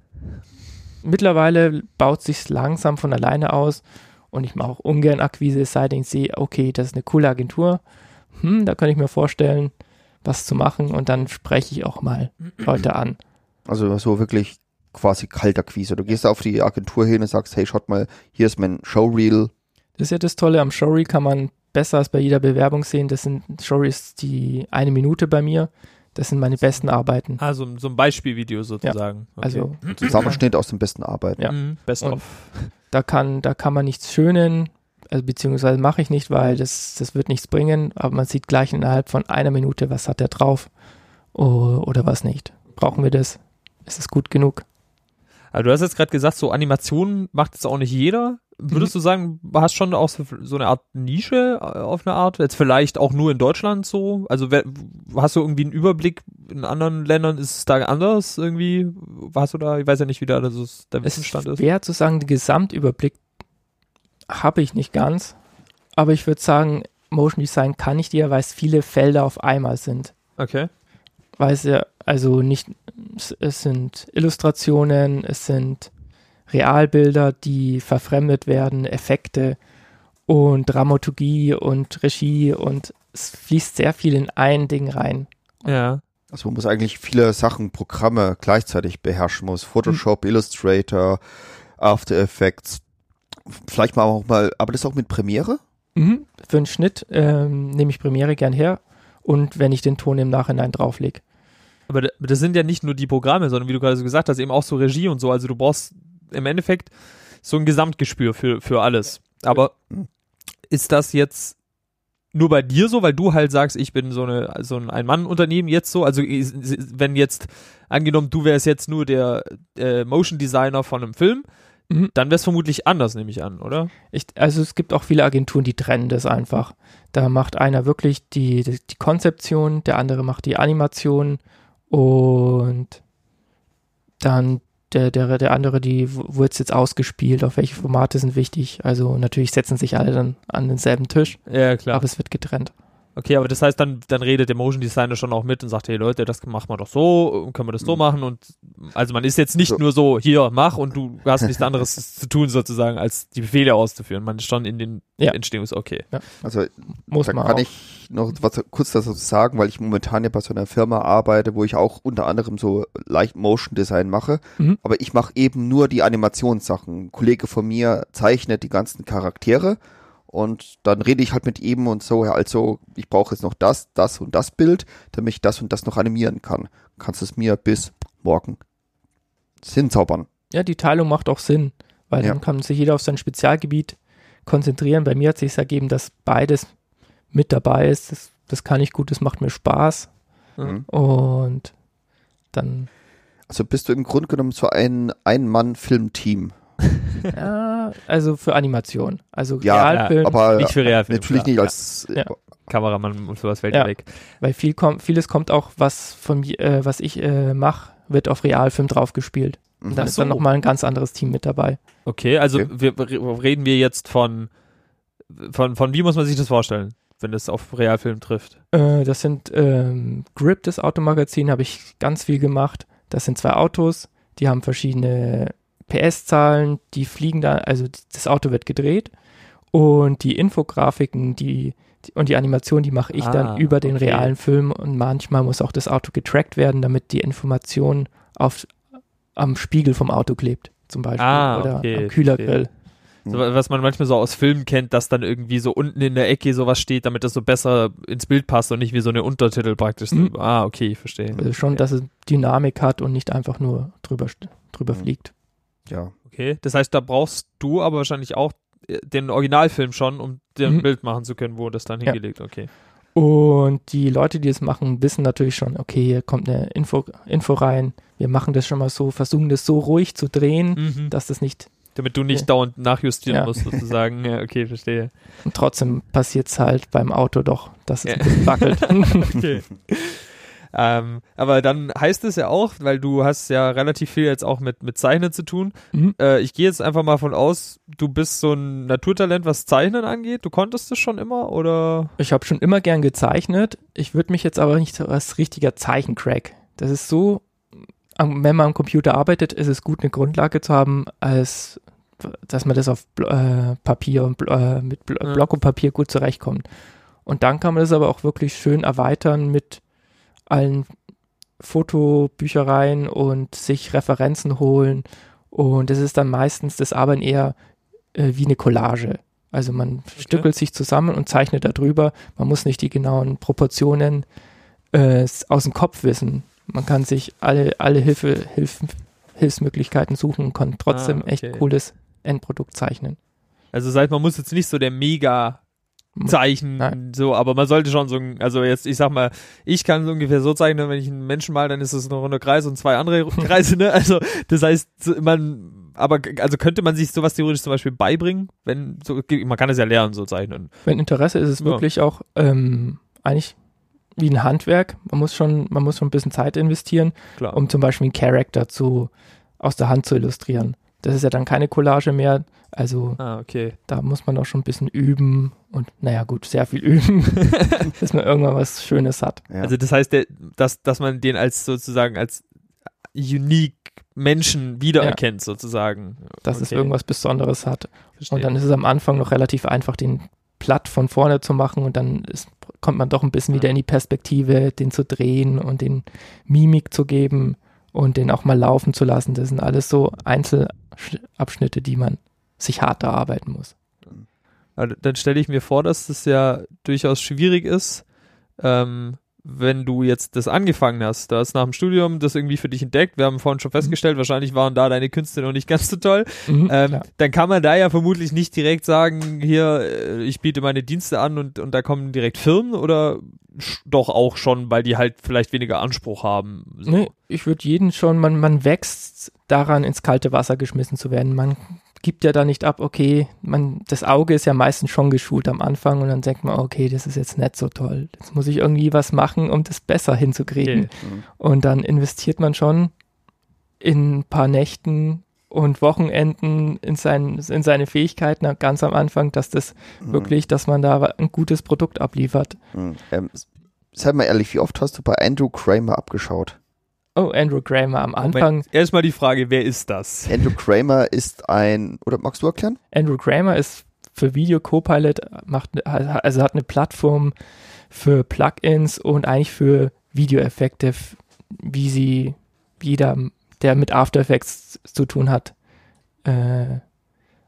mittlerweile baut sich langsam von alleine aus und ich mache auch ungern Akquise, es sei denn, ich sehe, okay, das ist eine coole Agentur, hm, da kann ich mir vorstellen, was zu machen und dann spreche ich auch mal Leute an. Also so wirklich quasi Kaltakquise. Du gehst auf die Agentur hin und sagst, hey, schaut mal, hier ist mein Showreel. Das ist ja das Tolle, am Showreel kann man besser als bei jeder Bewerbung sehen, das sind Showreels die eine Minute bei mir, das sind meine besten Arbeiten. Ah, so, so ein Beispielvideo sozusagen. Okay. Also Zusammenschnitt aus dem besten Arbeiten. Ja. Mhm, Best Und- of. da kann, da kann man nichts schönen, also beziehungsweise mache ich nicht, weil das, das wird nichts bringen, aber man sieht gleich innerhalb von einer Minute, was hat er drauf o- oder was nicht. Brauchen wir das? Ist es gut genug? Also du hast jetzt gerade gesagt, so Animationen macht jetzt auch nicht jeder. Würdest Mhm. du sagen, du hast schon auch so, so eine Art Nische äh, auf eine Art? Jetzt vielleicht auch nur in Deutschland so? Also hast du irgendwie einen Überblick in anderen Ländern? Ist es da anders irgendwie? Hast du da, ich weiß ja nicht, wie da ist, der Wissensstand ist. schwer zu sagen, den Gesamtüberblick habe ich nicht ganz, aber ich würde sagen, Motion Design kann ich dir, weil es viele Felder auf einmal sind. Okay. weil es ja, also nicht, es sind Illustrationen, es sind Realbilder, die verfremdet werden, Effekte und Dramaturgie und Regie und es fließt sehr viel in ein Ding rein. Ja. Also man muss eigentlich viele Sachen, Programme gleichzeitig beherrschen muss. Photoshop, Illustrator, After Effects. Vielleicht mal auch mal, aber das auch mit Premiere? Mhm. Für einen Schnitt ähm, nehme ich Premiere gern her und wenn ich den Ton im Nachhinein drauflege. Aber da- das sind ja nicht nur die Programme, sondern wie du gerade so gesagt hast, eben auch so Regie und so. Also du brauchst im Endeffekt so ein Gesamtgespür für, für alles. Aber ist das jetzt nur bei dir so, weil du halt sagst, ich bin so eine so ein Ein-Mann-Unternehmen jetzt so? Also wenn jetzt angenommen, du wärst jetzt nur der äh, Motion Designer von einem Film, Mhm. dann wäre es vermutlich anders, nehme ich an, oder? Ich, also es gibt auch viele Agenturen, die trennen das einfach. Da macht einer wirklich die, die, die Konzeption, der andere macht die Animation und dann der, der, der andere, die, wo wird es jetzt ausgespielt, auf welche Formate sind wichtig. Also natürlich setzen sich alle dann an denselben Tisch, Ja, klar. aber es wird getrennt. Okay, aber das heißt, dann, dann redet der Motion Designer schon auch mit und sagt, hey Leute, das machen wir doch so, können wir das so Mhm. machen und also man ist jetzt nicht So. nur so, hier, mach und du hast nichts anderes zu tun sozusagen, als die Befehle auszuführen. Man ist schon in den Ja. Entstehungs, okay. Also Muss da man kann auch. ich noch was kurz dazu sagen, weil ich momentan ja bei so einer Firma arbeite, wo ich auch unter anderem so leicht Motion Design mache. Mhm. Aber ich mache eben nur die Animationssachen. Ein Kollege von mir zeichnet die ganzen Charaktere und dann rede ich halt mit ihm und so, ja, also ich brauche jetzt noch das, das und das Bild, damit ich das und das noch animieren kann. Kannst es mir bis morgen hinzaubern. Ja, die Teilung macht auch Sinn, weil Ja. dann kann sich jeder auf sein Spezialgebiet konzentrieren. Bei mir hat sich ergeben, dass beides mit dabei ist. Das, das kann ich gut, das macht mir Spaß. Mhm. Und dann, Also bist du im Grunde genommen so ein Ein-Mann-Film-Team. ja, also für Animation. Also Ja, Realfilm, Aber Nicht für Realfilm, natürlich klar. nicht als Ja. Kameramann und sowas fällt Ja. weg. weil viel kommt, vieles kommt auch, was von mir, äh, was ich äh, mache, wird auf Realfilm draufgespielt. Mhm. Und dann Ach ist dann so. nochmal ein ganz anderes Team mit dabei. Okay, also Okay. Wir, wir- reden wir jetzt von, von, von wie muss man sich das vorstellen, wenn es auf Realfilm trifft? Äh, das sind ähm, Grip, das Automagazin, habe ich ganz viel gemacht. Das sind zwei Autos, die haben verschiedene PS-Zahlen, die fliegen da, also das Auto wird gedreht und die Infografiken, die, die und die Animation, die mache ich Ah, dann über den okay. realen Film und manchmal muss auch das Auto getrackt werden, damit die Information auf, am Spiegel vom Auto klebt, zum Beispiel, Ah, oder okay, am Kühlergrill. So, was man manchmal so aus Filmen kennt, dass dann irgendwie so unten in der Ecke sowas steht, damit das so besser ins Bild passt und nicht wie so eine Untertitel praktisch. Mhm. Ah, okay, ich verstehe. Also schon, okay. dass es Dynamik hat und nicht einfach nur drüber, drüber Mhm. fliegt. Ja. Okay, das heißt, da brauchst du aber wahrscheinlich auch äh, den Originalfilm schon, um dir ein Mhm. Bild machen zu können, wo das dann Ja. hingelegt, okay. Und die Leute, die es machen, wissen natürlich schon, okay, hier kommt eine Info, Info rein. Wir machen das schon mal so, versuchen das so ruhig zu drehen, Mhm. dass das nicht, Damit du nicht Ja. dauernd nachjustieren Ja. musst, sozusagen. Ja, okay, verstehe. und trotzdem passiert es halt beim Auto doch, dass es Ja. ein bisschen wackelt. Okay. ähm, aber dann heißt es ja auch, weil du hast ja relativ viel jetzt auch mit, mit Zeichnen zu tun. Mhm. Äh, ich gehe jetzt einfach mal von aus, du bist so ein Naturtalent, was Zeichnen angeht. Du konntest das schon immer oder? Ich habe schon immer gern gezeichnet. Ich würde mich jetzt aber nicht so als richtiger Zeichencrack. Das ist so, wenn man am Computer arbeitet, ist es gut, eine Grundlage zu haben, als dass man das auf äh, Papier und äh, mit Bl Ja. Block und Papier gut zurechtkommt. Und dann kann man das aber auch wirklich schön erweitern mit allen Fotobüchereien und sich Referenzen holen. Und es ist dann meistens das Arbeiten eher äh, wie eine Collage. Also man stückelt sich zusammen und zeichnet darüber. Man muss nicht die genauen Proportionen äh, aus dem Kopf wissen. Man kann sich alle, alle Hilfe, Hilf, Hilfsmöglichkeiten suchen und kann trotzdem Ah, echt okay. cooles Endprodukt zeichnen. Also seit man muss jetzt nicht so der mega Zeichen, Nein. so, aber man sollte schon so, ein- also jetzt, ich sag mal, ich kann so ungefähr so zeichnen, wenn ich einen Menschen mal, dann ist es ein runder Kreis und zwei andere Kreise, ne? Also, das heißt, man, aber, also könnte man sich sowas theoretisch zum Beispiel beibringen, wenn, so, man kann es ja lernen, so zeichnen. Wenn Interesse ist es Ja. wirklich auch ähm, eigentlich wie ein Handwerk. Man muss schon, man muss schon ein bisschen Zeit investieren, Klar. um zum Beispiel einen Charakter zu, aus der Hand zu illustrieren. Das ist ja dann keine Collage mehr. Also ah, okay. da muss man auch schon ein bisschen üben und naja gut, sehr viel üben, bis man irgendwann was Schönes hat. Ja. Also das heißt, der, dass, dass man den als sozusagen als unique Menschen wiedererkennt, sozusagen. Dass es Okay. irgendwas Besonderes hat. Verstehe. Und dann ist es am Anfang noch relativ einfach, den platt von vorne zu machen und dann ist, kommt man doch ein bisschen Ja. wieder in die Perspektive, den zu drehen und den Mimik zu geben und den auch mal laufen zu lassen. Das sind alles so Einzelabschnitte, die man sich hart erarbeiten muss. Dann stelle ich mir vor, dass das ja durchaus schwierig ist, ähm, wenn du jetzt das angefangen hast, du hast nach dem Studium das irgendwie für dich entdeckt, wir haben vorhin schon festgestellt, wahrscheinlich waren da deine Künste noch nicht ganz so toll, Mhm, ähm, dann kann man da ja vermutlich nicht direkt sagen, hier, äh, ich biete meine Dienste an und, und da kommen direkt Firmen oder doch auch schon, weil die halt vielleicht weniger Anspruch haben. So. Nee, ich würde jeden schon, man, man wächst daran, ins kalte Wasser geschmissen zu werden. Man gibt ja da nicht ab, okay, man, das Auge ist ja meistens schon geschult am Anfang und dann denkt man, okay, das ist jetzt nicht so toll. Jetzt muss ich irgendwie was machen, um das besser hinzukriegen. Okay. Und dann investiert man schon in ein paar Nächten und Wochenenden in, sein, in seine Fähigkeiten ganz am Anfang, dass das Mhm. wirklich, dass man da ein gutes Produkt abliefert. Mhm. Ähm, sei mal ehrlich, wie oft hast du bei Andrew Kramer abgeschaut? Oh, Andrew Kramer am Anfang. Moment, erstmal die Frage, wer ist das? Andrew Kramer ist ein, oder magst du erklären? Andrew Kramer ist für Video Copilot, macht, also hat eine Plattform für Plugins und eigentlich für Videoeffekte, wie sie jeder, der mit After Effects zu tun hat. Äh,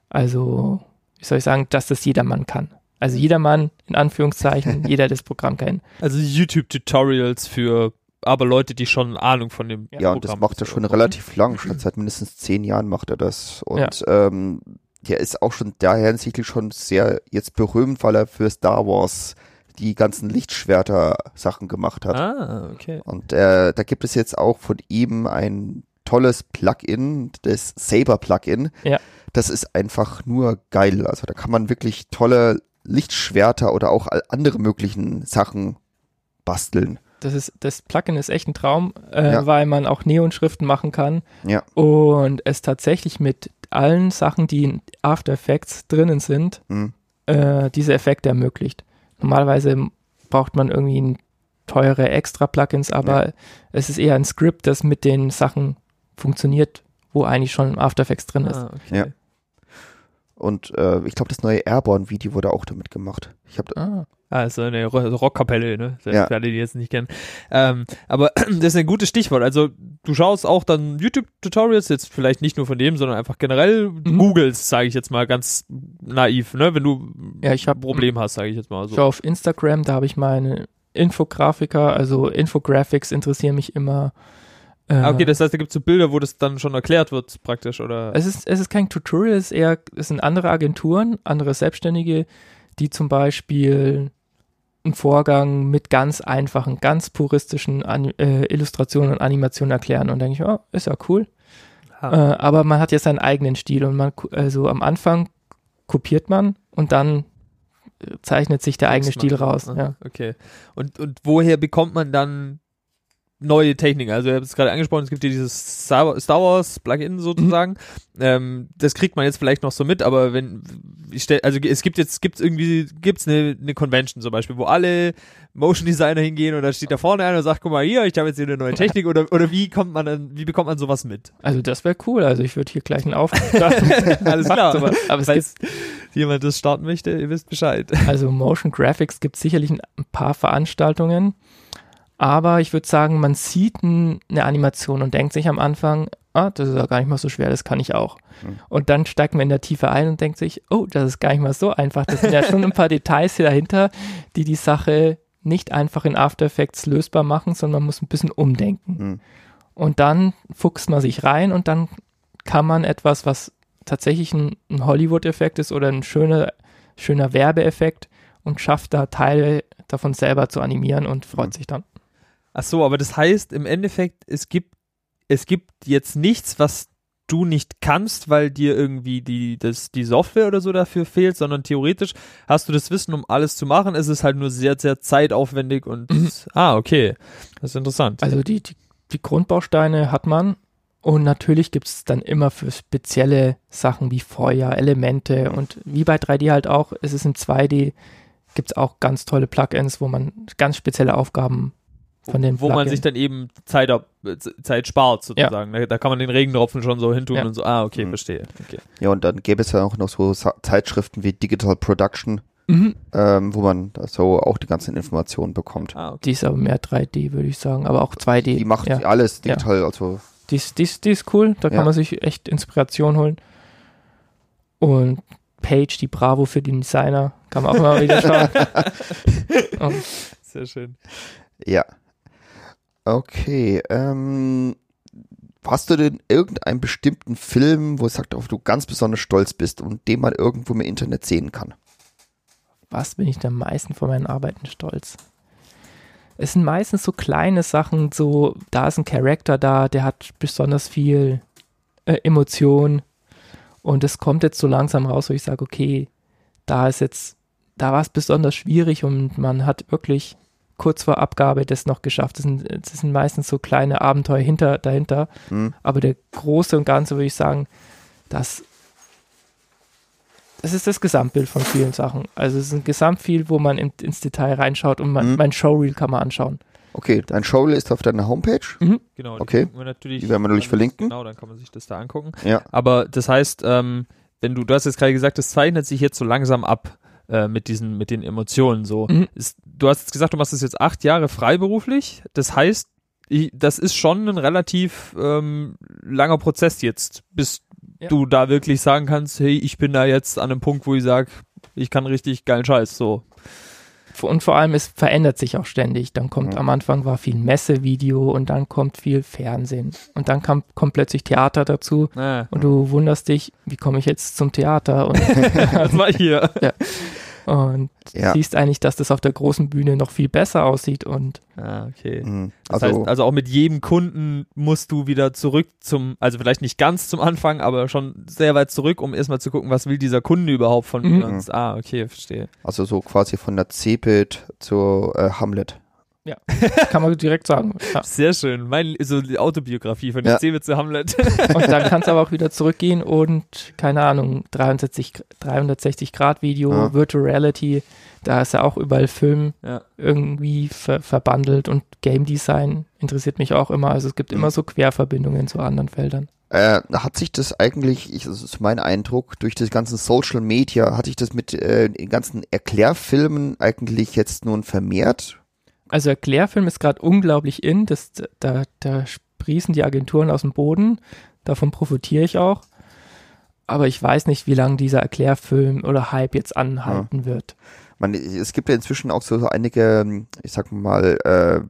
also, wie soll ich sagen, dass das jedermann kann. Also jedermann, in Anführungszeichen, jeder das Programm kennt. Also YouTube-Tutorials für aber Leute, die schon Ahnung von dem Ja, und das Programm macht er schon relativ lang. Schon seit mindestens zehn Jahren macht er das. Und ähm, der ist auch schon daher hinsichtlich schon sehr jetzt berühmt, weil er für Star Wars die ganzen Lichtschwerter-Sachen gemacht hat. Ah, okay. Und äh, da gibt es jetzt auch von ihm ein tolles Plugin, das Saber-Plugin. Ja. Das ist einfach nur geil. Also da kann man wirklich tolle Lichtschwerter oder auch all- andere möglichen Sachen basteln. Das ist, das Plugin ist echt ein Traum, äh, Ja. weil man auch Neonschriften machen kann. Ja. Und es tatsächlich mit allen Sachen, die in After Effects drinnen sind, Hm. äh, diese Effekte ermöglicht. Normalerweise braucht man irgendwie ein teure Extra-Plugins, aber es ist eher ein Skript, das mit den Sachen funktioniert, wo eigentlich schon im After Effects drin ist. Ah, okay. Und äh, ich glaube, das neue Airborne-Video wurde auch damit gemacht. Ich habe Ah. Ah, ist so eine Ro- Rockkapelle, ne? Für Ja. alle, die jetzt nicht kennen. Ähm, aber das ist ein gutes Stichwort. Also du schaust auch dann YouTube-Tutorials, jetzt vielleicht nicht nur von dem, sondern einfach generell Mhm. Googles, sage ich jetzt mal ganz naiv, ne? Wenn du Ja, ich hab- ein Problem hast, sage ich jetzt mal Ich so. war auf Instagram, da habe ich meine Infografiker, also Infographics interessieren mich immer. Äh, Ah, okay, das heißt, da gibt es so Bilder, wo das dann schon erklärt wird, praktisch, oder? Es ist, es ist kein Tutorial, es ist eher, es sind andere Agenturen, andere Selbstständige, die zum Beispiel einen Vorgang mit ganz einfachen, ganz puristischen Ani äh, Illustrationen und Animationen erklären und denke ich, oh, ist ja cool. Ah. Äh, aber man hat ja seinen eigenen Stil und man, also am Anfang kopiert man und dann zeichnet sich der eigene Stil raus. Ah, Ja. Okay. Und, und woher bekommt man dann neue Techniken? Also, ihr habt es gerade angesprochen, es gibt hier dieses Star Wars Plugin sozusagen. Ähm, das kriegt man jetzt vielleicht noch so mit, aber wenn, ich stell, also es gibt jetzt, gibt's irgendwie, gibt's eine, eine Convention zum Beispiel, wo alle Motion Designer hingehen und da steht da vorne einer und sagt, guck mal hier, ich habe jetzt hier eine neue Technik oder, oder wie kommt man dann, wie bekommt man sowas mit? Also das wäre cool. Also ich würde hier gleich einen Aufruf. Alles klar. Sowas. Aber es Falls gibt, jemand das starten möchte, ihr wisst Bescheid. also Motion Graphics gibt sicherlich ein paar Veranstaltungen. Aber ich würde sagen, man sieht eine Animation und denkt sich am Anfang, ah, das ist ja gar nicht mal so schwer, das kann ich auch. Hm. Und dann steigt man in der Tiefe ein und denkt sich, oh, das ist gar nicht mal so einfach. Das sind ja schon ein paar Details hier dahinter, die die Sache nicht einfach in After Effects lösbar machen, sondern man muss ein bisschen umdenken. Hm. Und dann fuchst man sich rein und dann kann man etwas, was tatsächlich ein, ein Hollywood-Effekt ist oder ein schöner, schöner Werbeeffekt und schafft da Teile davon selber zu animieren und freut Mhm. sich dann. Ach so, aber das heißt im Endeffekt, es gibt, es gibt jetzt nichts, was du nicht kannst, weil dir irgendwie die, das, die Software oder so dafür fehlt, sondern theoretisch hast du das Wissen, um alles zu machen. Es ist halt nur sehr, sehr zeitaufwendig und Mhm. ah, okay. Das ist interessant. Also die, die, die Grundbausteine hat man und natürlich gibt es dann immer für spezielle Sachen wie Feuer, Elemente und wie bei 3D halt auch, es ist in 2D, gibt es auch ganz tolle Plugins, wo man ganz spezielle Aufgaben von den wo man sich dann eben Zeit, Zeit spart sozusagen. Da, da kann man den Regentropfen schon so hintun Ja. und so. Ah, okay, Mhm. verstehe. Okay. Ja, und dann gäbe es ja auch noch so Zeitschriften wie Digital Production, Mhm. ähm, wo man da so auch die ganzen Informationen bekommt. Ah, okay. Die ist aber mehr 3D, würde ich sagen, aber auch 2D. Die macht ja. alles digital, also Die ist, die, ist, die ist cool, da kann Ja. man sich echt Inspiration holen. Und Page, die Bravo für den Designer, kann man auch immer wieder schauen. Und Sehr schön. Ja. Okay, ähm, hast du denn irgendeinen bestimmten Film, wo du sagst, auf du ganz besonders stolz bist und den man irgendwo im Internet sehen kann? Was bin ich am meisten von meinen Arbeiten stolz? Es sind meistens so kleine Sachen, so da ist ein Charakter da, der hat besonders viel äh, Emotion und es kommt jetzt so langsam raus, wo ich sage, okay, da ist jetzt, da war es besonders schwierig und man hat wirklich kurz vor Abgabe das noch geschafft. Das sind, das sind meistens so kleine Abenteuer hinter, dahinter. Hm? Aber der große und ganze würde ich sagen, das, das ist das Gesamtbild von vielen Sachen. Also es ist ein Gesamtbild, wo man in, ins Detail reinschaut und man, Mhm. mein Showreel kann man anschauen. Okay, dein Showreel ist auf deiner Homepage. Genau. Okay. Die, wir natürlich, Die werden wir natürlich dann- verlinken. Genau, dann kann man sich das da angucken. Ja. Aber das heißt, ähm, wenn du, du hast jetzt gerade gesagt, das zeichnet sich jetzt so langsam ab äh, mit diesen, mit den Emotionen so. Mhm. Ist, du hast jetzt gesagt, du machst das jetzt acht Jahre freiberuflich. Das heißt, ich, das ist schon ein relativ ähm, langer Prozess jetzt, bis Ja. du da wirklich sagen kannst, hey, ich bin da jetzt an einem Punkt, wo ich sage, ich kann richtig geilen Scheiß. So. Und vor allem, es verändert sich auch ständig. Dann kommt Ja. am Anfang war viel Messevideo und dann kommt viel Fernsehen. Und dann kam, kommt plötzlich Theater dazu. Ah, Und du wunderst dich, wie komme ich jetzt zum Theater? Und, das war hier. Und Ja. siehst eigentlich, dass das auf der großen Bühne noch viel besser aussieht. Und Ah, okay. Mhm. Das Also, heißt, also auch mit jedem Kunden musst du wieder zurück zum, also vielleicht nicht ganz zum Anfang, aber schon sehr weit zurück, um erstmal zu gucken, was will dieser Kunde überhaupt von Mhm. mir. Und, ah, okay, verstehe. also so quasi von der Cebit zur äh, Hamlet. kann man direkt sagen. Ja. Sehr schön. Mein, so die Autobiografie von Ja. der Seewitze Hamlet. Und dann kannst du aber auch wieder zurückgehen und, keine Ahnung, 360, 360 Grad Video, Ja. Virtual Reality, da ist ja auch überall Film ja. irgendwie ver verbandelt und Game Design interessiert mich auch immer. Also es gibt Mhm. immer so Querverbindungen zu anderen Feldern. Äh, hat sich das eigentlich, ich, das ist mein Eindruck, durch das ganze Social Media, hat sich das mit äh, den ganzen Erklärfilmen eigentlich jetzt nun vermehrt? Also Erklärfilm ist gerade unglaublich in, das, da, da sprießen die Agenturen aus dem Boden, davon profitiere ich auch. Aber ich weiß nicht, wie lange dieser Erklärfilm oder Hype jetzt anhalten wird. Man, es gibt ja inzwischen auch so, so einige, ähm, ich sag mal, äh,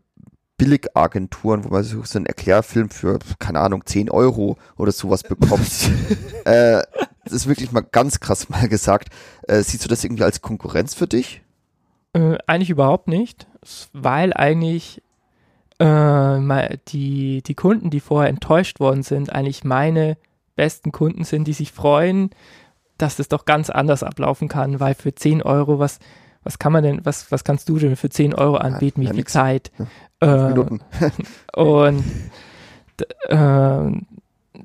Billigagenturen, wo man so so einen Erklärfilm für, keine Ahnung, 10 Euro oder sowas bekommt. äh, das ist wirklich mal ganz krass mal gesagt. Äh, siehst du das irgendwie als Konkurrenz für dich? Äh, eigentlich überhaupt nicht, weil eigentlich äh, die, die Kunden, die vorher enttäuscht worden sind, eigentlich meine besten Kunden sind, die sich freuen, dass das doch ganz anders ablaufen kann, weil für 10 Euro, was, was kann man denn, was, was kannst du denn für 10 Euro anbieten, ja, wie viel nix. Zeit? Fünf Äh, Minuten. und äh,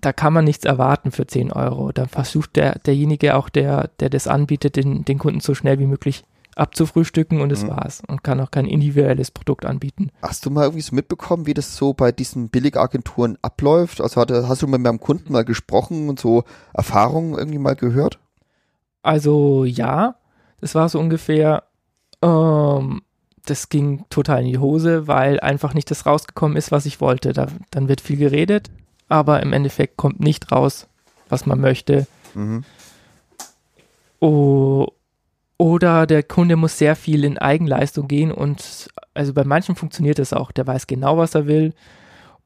da kann man nichts erwarten für 10 Euro. Dann versucht der, derjenige auch, der, der das anbietet, den, den Kunden so schnell wie möglich abzufrühstücken und das Mhm. war's. Und kann auch kein individuelles Produkt anbieten. Hast du mal irgendwie so mitbekommen, wie das so bei diesen Billigagenturen abläuft? Also hatte, hast du mit meinem Kunden mal gesprochen und so Erfahrungen irgendwie mal gehört? Also ja, das war so ungefähr, ähm, das ging total in die Hose, weil einfach nicht das rausgekommen ist, was ich wollte. Da, dann wird viel geredet, aber im Endeffekt kommt nicht raus, was man möchte. Mhm. Oh, oder der Kunde muss sehr viel in Eigenleistung gehen und also bei manchen funktioniert das auch. Der weiß genau, was er will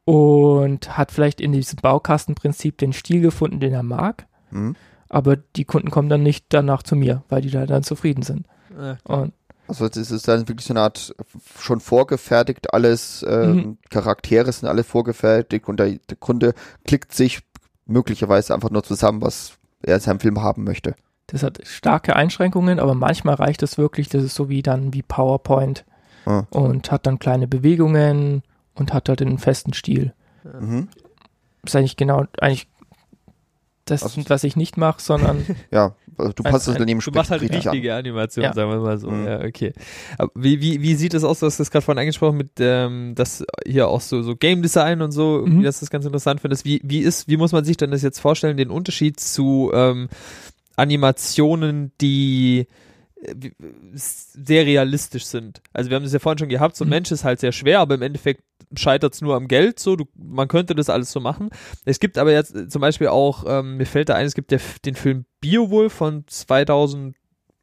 und hat vielleicht in diesem Baukastenprinzip den Stil gefunden, den er mag. Mhm. Aber die Kunden kommen dann nicht danach zu mir, weil die da dann zufrieden sind. Äh, Und Also das ist dann wirklich so eine Art schon vorgefertigt, alles ähm, Mhm. Charaktere sind alle vorgefertigt und der, der Kunde klickt sich möglicherweise einfach nur zusammen, was er in seinem Film haben möchte. Das hat starke Einschränkungen, aber manchmal reicht es wirklich, das ist so wie dann wie PowerPoint Ah. und hat dann kleine Bewegungen und hat halt einen festen Stil. Mhm. Das ist eigentlich genau, eigentlich das, Also- was ich nicht mache, sondern Ja, also du passt das Unternehmen Du machst halt richtig richtige Animation, Ja. sagen wir mal so. Mhm. Ja, okay. Aber wie, wie, wie sieht das aus? Du hast das gerade vorhin angesprochen mit, ähm, dass hier auch so, so Game Design und so, Mhm. dass das ganz interessant findest. Wie, wie ist, wie muss man sich denn das jetzt vorstellen, den Unterschied zu ähm, Animationen, die äh, sehr realistisch sind. Also wir haben das ja vorhin schon gehabt, so ein Mhm. Mensch ist halt sehr schwer, aber im Endeffekt scheitert es nur am Geld, so, du, man könnte das alles so machen. Es gibt aber jetzt äh, zum Beispiel auch, ähm, mir fällt da ein, es gibt der, den Film Beowulf von 2000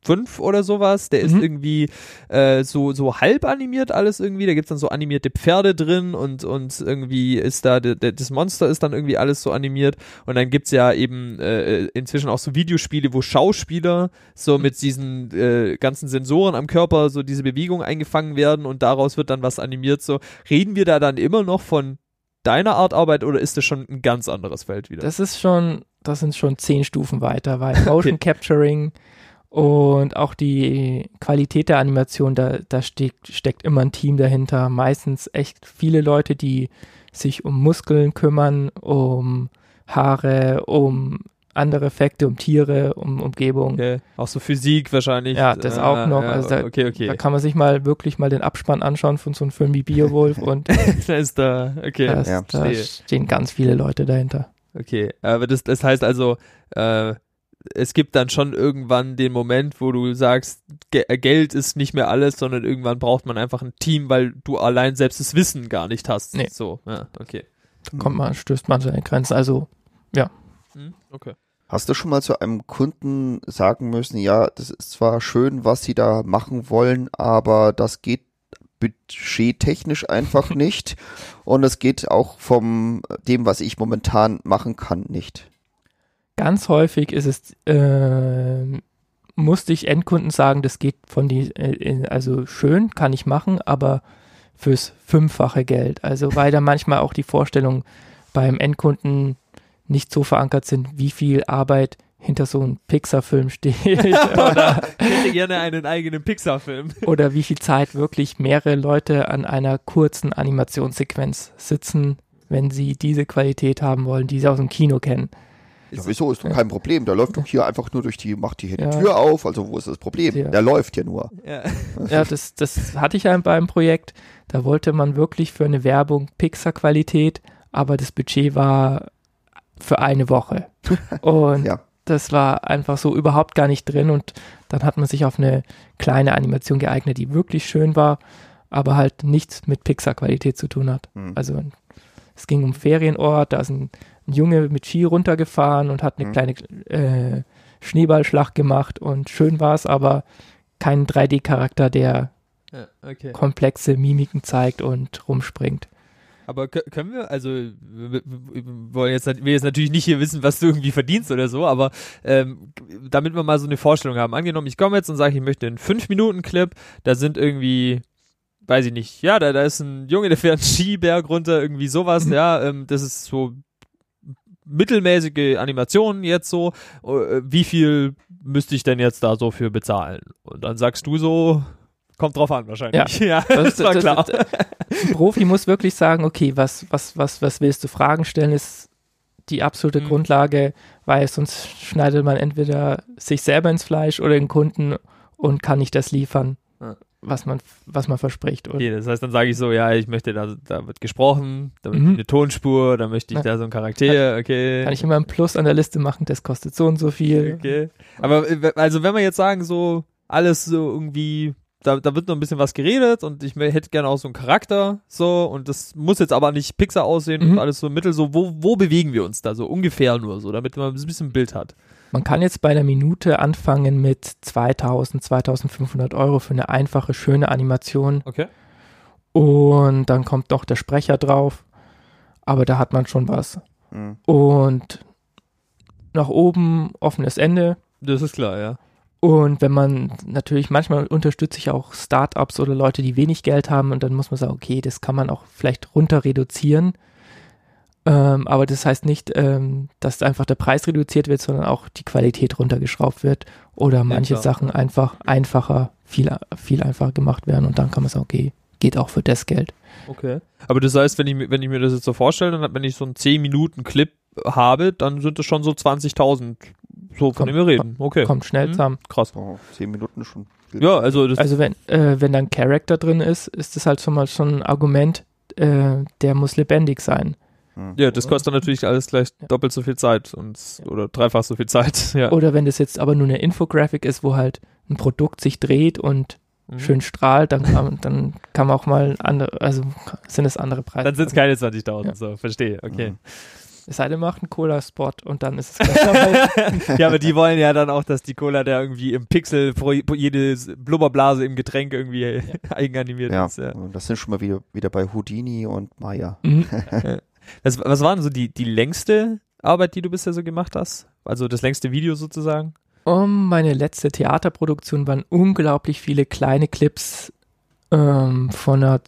5 oder sowas. Der ist Mhm. irgendwie äh, so, so halb animiert alles irgendwie. Da gibt's dann so animierte Pferde drin und, und irgendwie ist da, de, de, das Monster ist dann irgendwie alles so animiert. Und dann gibt's ja eben äh, inzwischen auch so Videospiele, wo Schauspieler so mit diesen äh, ganzen Sensoren am Körper so diese Bewegung eingefangen werden und daraus wird dann was animiert. So reden wir da dann immer noch von deiner Art Arbeit oder ist das schon ein ganz anderes Feld wieder? Das ist schon, das sind schon zehn Stufen weiter, weil Motion Capturing und auch die Qualität der Animation, da, da steckt, steckt immer ein Team dahinter. Meistens echt viele Leute, die sich um Muskeln kümmern, um Haare, um andere Effekte, um Tiere, um Umgebung. okay. Auch so Physik wahrscheinlich. Ja, das auch noch. Ja, Also da- okay, okay. Da kann man sich mal wirklich mal den Abspann anschauen von so einem Film wie Beowulf und da ist da, okay. da, Ja, da stehen ganz viele Leute dahinter. Okay, aber das, das heißt also, äh, es gibt dann schon irgendwann den Moment, wo du sagst, Ge äh, Geld ist nicht mehr alles, sondern irgendwann braucht man einfach ein Team, weil du allein selbst das Wissen gar nicht hast. Nee. So, ja, okay. Da kommt man, stößt man seine Grenzen. Also Hm, okay. Hast du schon mal zu einem Kunden sagen müssen, ja, das ist zwar schön, was sie da machen wollen, aber das geht budgettechnisch einfach nicht und es geht auch vom dem, was ich momentan machen kann, nicht. Ganz häufig ist es, äh, musste ich Endkunden sagen, das geht von die, äh, also schön, kann ich machen, aber fürs fünffache Geld. Also weil da manchmal auch die Vorstellungen beim Endkunden nicht so verankert sind, wie viel Arbeit hinter so einem Pixar-Film steht oder, Ich hätte gerne einen eigenen Pixar-Film. oder wie viel Zeit wirklich mehrere Leute an einer kurzen Animationssequenz sitzen, wenn sie diese Qualität haben wollen, die sie aus dem Kino kennen. Ja, wieso ist doch kein Problem? Der läuft doch hier einfach nur durch die, macht die hier Ja. die Tür auf, also wo ist das Problem? Ja. Der läuft ja nur. Ja. Ja, das, das hatte ich ja beim Projekt. Da wollte man wirklich für eine Werbung Pixar-Qualität, aber das Budget war für eine Woche. Und Ja. das war einfach so überhaupt gar nicht drin. Und dann hat man sich auf eine kleine Animation geeignet, die wirklich schön war, aber halt nichts mit Pixar-Qualität zu tun hat. Hm. Also es ging um Ferienort, da ist ein, ein Junge mit Ski runtergefahren und hat eine Mhm. kleine äh, Schneeballschlacht gemacht und schön war es, aber kein 3D-Charakter, der ja, okay. komplexe Mimiken zeigt und rumspringt. Aber kö- können wir, also wir, wollen jetzt, wir jetzt natürlich nicht hier wissen, was du irgendwie verdienst oder so, aber ähm, damit wir mal so eine Vorstellung haben. Angenommen, ich komme jetzt und sage, ich möchte einen 5-Minuten-Clip, da sind irgendwie, weiß ich nicht, ja, da, da ist ein Junge, der fährt einen Skiberg runter, irgendwie sowas, ja, ähm, das ist so mittelmäßige Animationen jetzt so, äh, wie viel müsste ich denn jetzt da so für bezahlen? Und dann sagst du so, kommt drauf an wahrscheinlich. Ja, das, war klar. Ein Profi muss wirklich sagen, okay, was, was, was, was willst du? Fragen stellen ist die absolute Mhm. Grundlage, weil sonst schneidet man entweder sich selber ins Fleisch oder den Kunden und kann nicht das liefern, Ja. Was man, was man verspricht. Okay, das heißt, dann sage ich so, ja, ich möchte, da, da wird gesprochen, da möchte Mhm. ich eine Tonspur, da möchte ich Ja. da so einen Charakter, okay. kann ich immer ein Plus an der Liste machen, das kostet so und so viel. okay. Aber äh, also wenn wir jetzt sagen, so alles so irgendwie, da, da wird noch ein bisschen was geredet und ich hätte gerne auch so einen Charakter, so, und das muss jetzt aber nicht Pixar aussehen Mhm. und alles so mittel, so, wo, wo bewegen wir uns da so ungefähr nur so, damit man ein bisschen ein Bild hat. Man kann jetzt bei einer Minute anfangen mit 2000, 2500 Euro für eine einfache, schöne Animation. Okay. Und dann kommt noch der Sprecher drauf. Aber da hat man schon was. Hm. Und nach oben offenes Ende. Das ist klar, ja. Und wenn man natürlich, manchmal unterstütze ich auch Startups oder Leute, die wenig Geld haben und dann muss man sagen, okay, das kann man auch vielleicht runter reduzieren. Ähm, aber das heißt nicht, ähm, dass einfach der Preis reduziert wird, sondern auch die Qualität runtergeschraubt wird oder manche klar. Sachen einfach einfacher, viel, viel einfacher gemacht werden und dann kann man sagen, okay, geht auch für das Geld. Okay. Aber das heißt, wenn ich, mir- wenn ich mir das jetzt so vorstelle, dann, wenn ich so einen 10-Minuten-Clip habe, dann sind es schon so 20.000, so von Kommt- dem wir reden. Okay. Kommt schnell Mhm. zusammen. Krass. Oh, zehn Minuten schon. Ja, also das Also wenn, äh, wenn da ein Charakter drin ist, ist das halt schon mal schon ein Argument, äh, der muss lebendig sein. Hm. Ja, das kostet dann natürlich alles gleich Ja. doppelt so viel Zeit und oder dreifach so viel Zeit. Ja. Oder wenn das jetzt aber nur eine Infografik ist, wo halt ein Produkt sich dreht und Mhm. schön strahlt, dann kann, dann kann man auch mal andere, also sind es andere Preise. Dann sind es keine 20.000, Ja. so, verstehe, okay. Mhm. Es sei denn, macht einen Cola-Spot und dann ist es gleich ja, aber die wollen ja dann auch, dass die Cola da irgendwie im Pixel pro, jede Blubberblase im Getränk irgendwie eigenanimiert Ja, ist. Ja. das sind schon mal wieder, wieder bei Houdini und Maya. Mhm. Was, was war denn so die, die längste Arbeit, die du bisher so gemacht hast? Also das längste Video sozusagen? Um meine letzte Theaterproduktion waren unglaublich viele kleine Clips ähm, von einer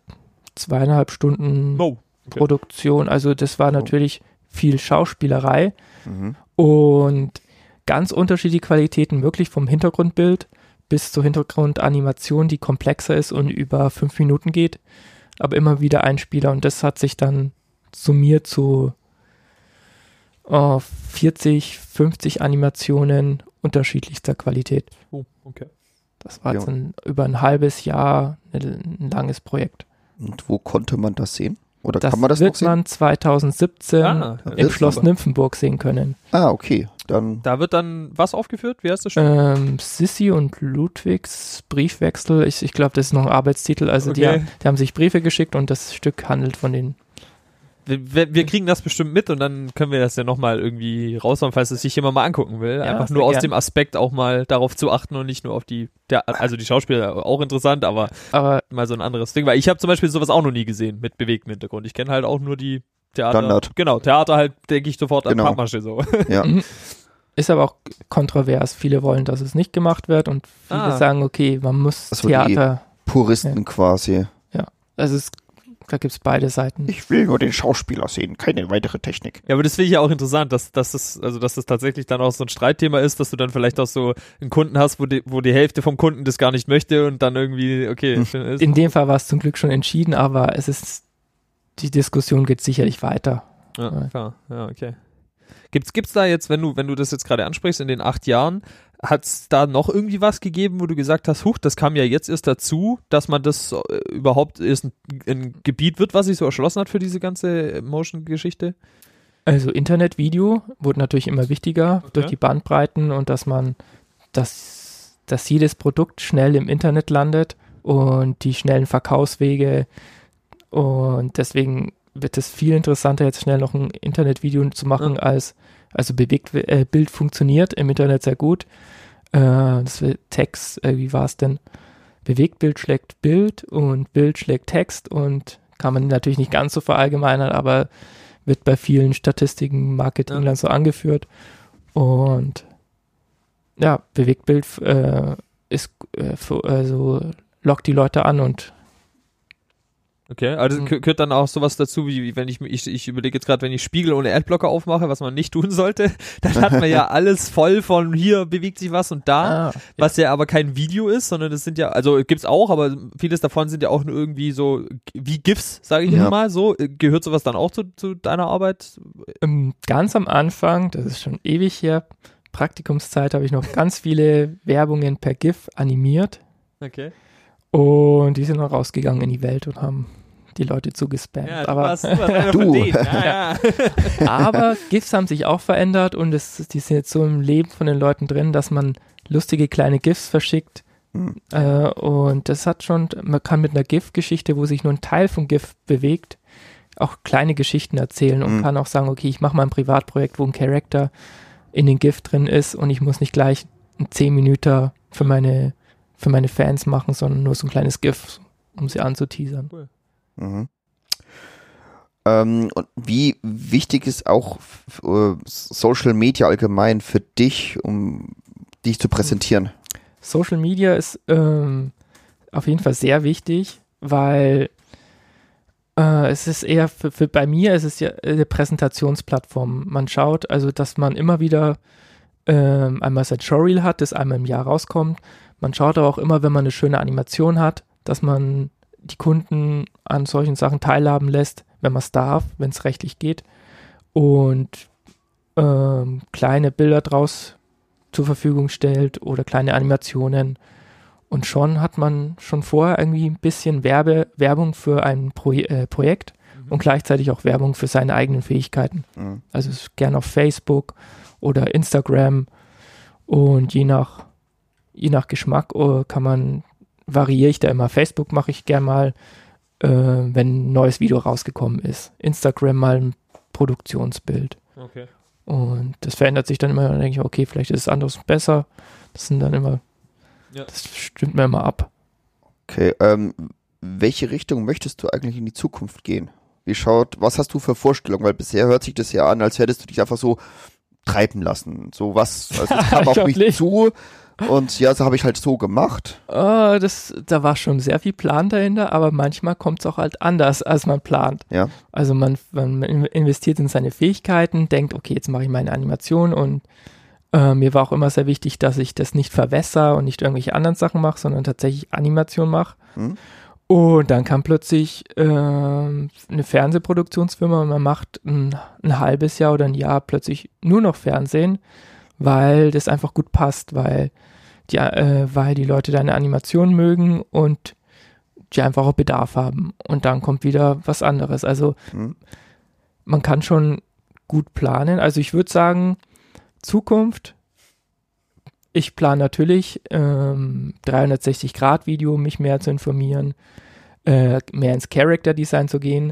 zweieinhalb Stunden Oh. Okay. Produktion. Also das war natürlich viel Schauspielerei Mhm. und ganz unterschiedliche Qualitäten, wirklich vom Hintergrundbild bis zur Hintergrundanimation, die komplexer ist und über fünf Minuten geht, aber immer wieder Einspieler und das hat sich dann summiert zu oh, 40, 50 Animationen unterschiedlichster Qualität. Oh, okay. Das war Ja. jetzt ein, über ein halbes Jahr ein, ein langes Projekt. Und wo konnte man das sehen? Oder Das kann man das wird noch sehen? man 2017 Ah, im Schloss aber. Nymphenburg sehen können. Ah, okay. Dann Da wird dann was aufgeführt? Wie heißt das schon? Ähm, Sissy und Ludwigs Briefwechsel. Ich, ich glaube, das ist noch ein Arbeitstitel. Also die, Okay. haben- die haben sich Briefe geschickt und das Stück handelt von den. Wir, wir, kriegen das bestimmt mit und dann können wir das ja nochmal irgendwie raushauen, falls es sich jemand mal angucken will. Ja, Einfach nur aus gern. dem Aspekt auch mal darauf zu achten und nicht nur auf die, der, also die Schauspieler auch interessant, aber Aber mal so ein anderes Ding. Weil ich habe zum Beispiel sowas auch noch nie gesehen mit bewegtem Hintergrund. Ich kenne halt auch nur die Theater. Standard. Genau, Theater halt, denke ich sofort Genau. an Pappmasche so. ja. Mhm. ist aber auch kontrovers. Viele wollen, dass es nicht gemacht wird und viele Ah. sagen, okay, man muss Ach so, die- Theater. Puristen quasi. Also es, da gibt es beide Seiten. Ich will nur den Schauspieler sehen, keine weitere Technik. Ja, aber das finde ich ja auch interessant, dass, dass das, also dass das tatsächlich dann auch so ein Streitthema ist, dass du dann vielleicht auch so einen Kunden hast, wo die, wo die Hälfte vom Kunden das gar nicht möchte und dann irgendwie, okay, Hm. schön ist. In dem Fall war es zum Glück schon entschieden, aber es ist die Diskussion geht sicherlich weiter. Ja, klar. Ja, okay. Gibt's, gibt's da jetzt, wenn du, wenn du das jetzt gerade ansprichst, in den acht Jahren, hat's da noch irgendwie was gegeben, wo du gesagt hast, huch, das kam ja jetzt erst dazu, dass man das äh, überhaupt erst ein, ein Gebiet wird, was sich so erschlossen hat für diese ganze Motion-Geschichte? Also Internetvideo wurde natürlich immer wichtiger Okay. durch die Bandbreiten und dass man, dass, dass jedes Produkt schnell im Internet landet und die schnellen Verkaufswege und deswegen wird es viel interessanter, jetzt schnell noch ein Internetvideo zu machen, Ja. als also bewegt äh, Bild funktioniert im Internet sehr gut. Äh, das wird Text, äh, wie war es denn? Bewegtbild schlägt Bild und Bild schlägt Text und kann man natürlich nicht ganz so verallgemeinern, aber wird bei vielen Statistiken, Marketing Ja. dann so angeführt. Und ja, Bewegtbild äh, ist äh, für, also lockt die Leute an und Okay, also Mhm. geh- gehört dann auch sowas dazu, wie, wie wenn ich, ich, ich überlege jetzt gerade, wenn ich Spiegel ohne Adblocker aufmache, was man nicht tun sollte, dann hat man ja alles voll von hier bewegt sich was und da. ah, Was ja aber kein Video ist, sondern das sind ja, also gibt's auch, aber vieles davon sind ja auch nur irgendwie so wie GIFs, sage ich Ja. mal so. Äh, Gehört sowas dann auch zu, zu deiner Arbeit? ähm, ganz am Anfang, das ist schon ewig her, Praktikumszeit, habe ich noch ganz viele Werbungen per GIF animiert Okay. und die sind noch rausgegangen in die Welt und haben die Leute zugespammt. Ja, aber, warst, du. Ja, ja. aber GIFs haben sich auch verändert und es, die sind jetzt so im Leben von den Leuten drin, dass man lustige kleine GIFs verschickt. Hm. Äh, und das hat schon, man kann mit einer GIF-Geschichte, wo sich nur ein Teil vom GIF bewegt, auch kleine Geschichten erzählen und Mhm. kann auch sagen, okay, ich mache mal ein Privatprojekt, wo ein Charakter in den GIF drin ist und ich muss nicht gleich einen 10 Minuten für meine, für meine Fans machen, sondern nur so ein kleines GIF, um sie anzuteasern. Mhm. Ähm, und wie wichtig ist auch äh, Social Media allgemein für dich, um dich zu präsentieren? Social Media ist ähm, auf jeden Fall sehr wichtig, weil äh, es ist eher für, für bei mir ist es ja eine Präsentationsplattform. Man schaut also, dass man immer wieder ähm, einmal sein Showreel hat, das einmal im Jahr rauskommt. Man schaut aber auch immer, wenn man eine schöne Animation hat, dass man die Kunden an solchen Sachen teilhaben lässt, wenn man es darf, wenn es rechtlich geht. Und ähm, kleine Bilder draus zur Verfügung stellt oder kleine Animationen. Und schon hat man schon vorher irgendwie ein bisschen Werbe, Werbung für ein Pro äh, Projekt und gleichzeitig auch Werbung für seine eigenen Fähigkeiten. Mhm. Also es ist gern auf Facebook oder Instagram und je nach, je nach Geschmack äh, kann man, variiere ich da immer. Facebook mache ich gern mal, äh, wenn ein neues Video rausgekommen ist. Instagram mal ein Produktionsbild. Okay. Und das verändert sich dann immer, dann denke ich, okay, vielleicht ist es anderes besser. Das sind dann immer, Ja. das stimmt mir immer ab. Okay, ähm, welche Richtung möchtest du eigentlich in die Zukunft gehen? Wie schaut, was hast du für Vorstellungen? Weil bisher hört sich das ja an, als hättest du dich einfach so treiben lassen. So was, also es kam Ich auf mich nicht. zu und ja, so habe ich halt so gemacht. Ah, das, da war schon sehr viel Plan dahinter, aber manchmal kommt es auch halt anders, als man plant. Ja. Also man, man in- investiert in seine Fähigkeiten, denkt, okay, jetzt mache ich meine Animation und äh, mir war auch immer sehr wichtig, dass ich das nicht verwässer und nicht irgendwelche anderen Sachen mache, sondern tatsächlich Animation mache. Hm? Und dann kam plötzlich ähm, eine Fernsehproduktionsfirma und man macht ein, ein halbes Jahr oder ein Jahr plötzlich nur noch Fernsehen, weil das einfach gut passt, weil die, äh, weil die Leute deine Animation mögen und die einfach auch Bedarf haben. Und dann kommt wieder was anderes. Also Hm? man kann schon gut planen. Also ich würde sagen, Zukunft. Ich plane natürlich ähm, 360-Grad-Video, mich mehr zu informieren, äh, mehr ins Character-Design zu gehen.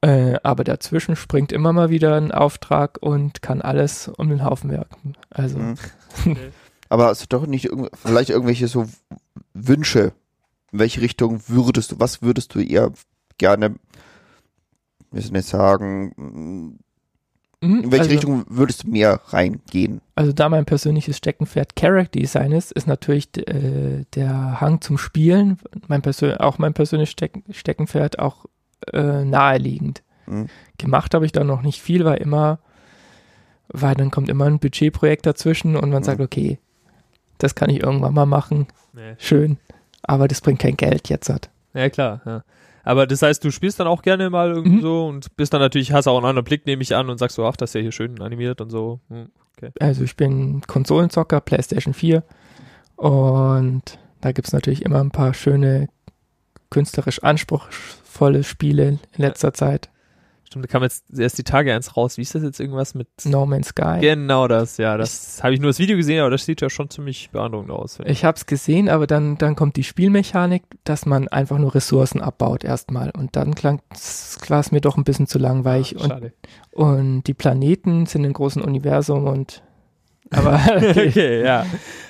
Äh, aber dazwischen springt immer mal wieder ein Auftrag und kann alles um den Haufen werfen. Also Hm. Aber hast du doch nicht irgend, vielleicht irgendwelche so Wünsche? In welche Richtung würdest du, was würdest du eher gerne, wir sind jetzt sagen, Mhm, in welche also, Richtung würdest du mehr reingehen? Also da mein persönliches Steckenpferd Character Design ist, ist natürlich äh, der Hang zum Spielen, mein Persön auch mein persönliches Stecken Steckenpferd auch äh, naheliegend. Hm? Gemacht habe ich da noch nicht viel, weil immer, weil dann kommt immer ein Budgetprojekt dazwischen und man Mhm. sagt, okay, das kann ich irgendwann mal machen, Nee. schön, aber das bringt kein Geld jetzt. Hat. Ja, klar. Ja. Aber das heißt, du spielst dann auch gerne mal irgendwie Mhm. so und bist dann natürlich, hast auch einen anderen Blick, nehme ich an, und sagst so, ach, das ist ja hier schön animiert und so. Hm. Also ich bin Konsolenzocker, PlayStation 4 und da gibt es natürlich immer ein paar schöne, künstlerisch anspruchsvolle Spiele in letzter Zeit. Stimmt, da kam jetzt erst die Tage eins raus. Wie ist das jetzt irgendwas mit. No Man's Sky. Genau das, ja. Das habe ich nur das Video gesehen, aber das sieht ja schon ziemlich beeindruckend aus. finde Ich habe es gesehen, aber dann, dann kommt die Spielmechanik, dass man einfach nur Ressourcen abbaut erstmal. Und dann klang es mir doch ein bisschen zu langweilig. Ah, und, schade. und die Planeten sind im großen Universum und aber okay. okay, ja.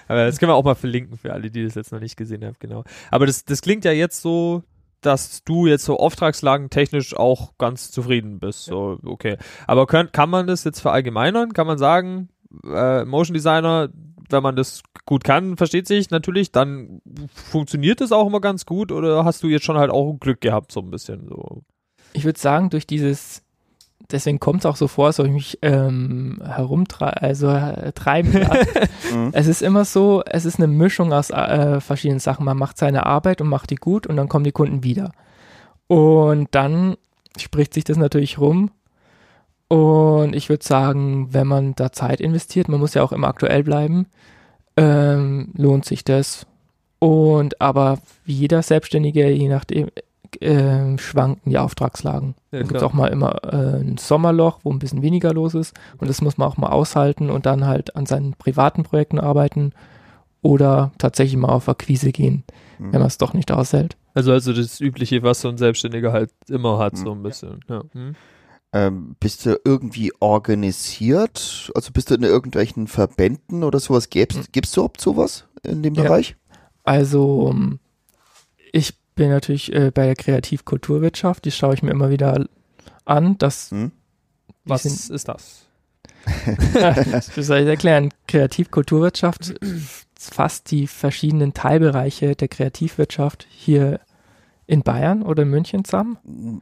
Aber das können wir auch mal verlinken für alle, die das jetzt noch nicht gesehen haben, genau. Aber das, das klingt ja jetzt so, dass du jetzt so Auftragslagen technisch auch ganz zufrieden bist. So, okay. Aber könnt, kann man das jetzt verallgemeinern? Kann man sagen, äh, Motion Designer, wenn man das gut kann, versteht sich natürlich, dann funktioniert das auch immer ganz gut oder hast du jetzt schon halt auch Glück gehabt, so ein bisschen so? ich würde sagen, durch dieses, deswegen kommt es auch so vor, als ob ich mich ähm, herumtreiben, also äh, treiben. Mhm. Es ist immer so, es ist eine Mischung aus äh, verschiedenen Sachen. Man macht seine Arbeit und macht die gut und dann kommen die Kunden wieder. Und dann spricht sich das natürlich rum. Und ich würde sagen, wenn man da Zeit investiert, man muss ja auch immer aktuell bleiben, ähm, lohnt sich das. Und aber wie jeder Selbstständige, je nachdem, äh, schwanken die Auftragslagen. Ja, Dann gibt es auch mal immer äh, ein Sommerloch, wo ein bisschen weniger los ist. Und das muss man auch mal aushalten und dann halt an seinen privaten Projekten arbeiten oder tatsächlich mal auf Akquise gehen, Mhm. wenn man es doch nicht aushält. Also, also das Übliche, was so ein Selbstständiger halt immer hat, so ein bisschen. Ja. Hm. Ähm, bist du irgendwie organisiert? Also bist du in irgendwelchen Verbänden oder sowas? Gibst, gibst du überhaupt sowas in dem Ja. Bereich? Also ähm, ich bin natürlich äh, bei der Kreativkulturwirtschaft, die schaue ich mir immer wieder an. Das, Hm? Was sind, ist das? wie soll ich erklären? Kreativkulturwirtschaft fasst die verschiedenen Teilbereiche der Kreativwirtschaft hier in Bayern oder in München zusammen.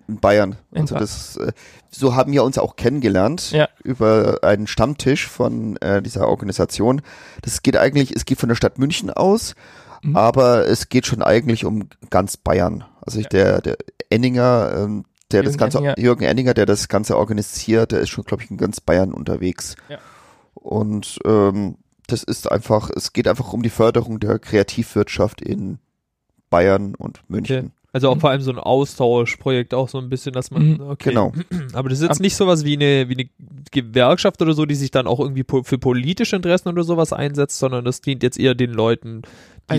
In Bayern. In Also das, äh, so haben wir uns auch kennengelernt Ja. über einen Stammtisch von äh, dieser Organisation. Das geht eigentlich, es geht von der Stadt München aus, Mhm. aber es geht schon eigentlich um ganz Bayern. Also ich, der, der Enninger, ähm, der das Jürgen Ganze, Enninger. Jürgen Enninger, der das Ganze organisiert, der ist schon, glaube ich, in ganz Bayern unterwegs. Ja. Und ähm, das ist einfach, es geht einfach um die Förderung der Kreativwirtschaft in Bayern und München. Also auch Mhm. vor allem so ein Austauschprojekt, auch so ein bisschen, dass man, Mhm, okay. Genau. Aber das ist jetzt nicht sowas wie eine, wie eine Gewerkschaft oder so, die sich dann auch irgendwie po für politische Interessen oder sowas einsetzt, sondern das dient jetzt eher den Leuten, die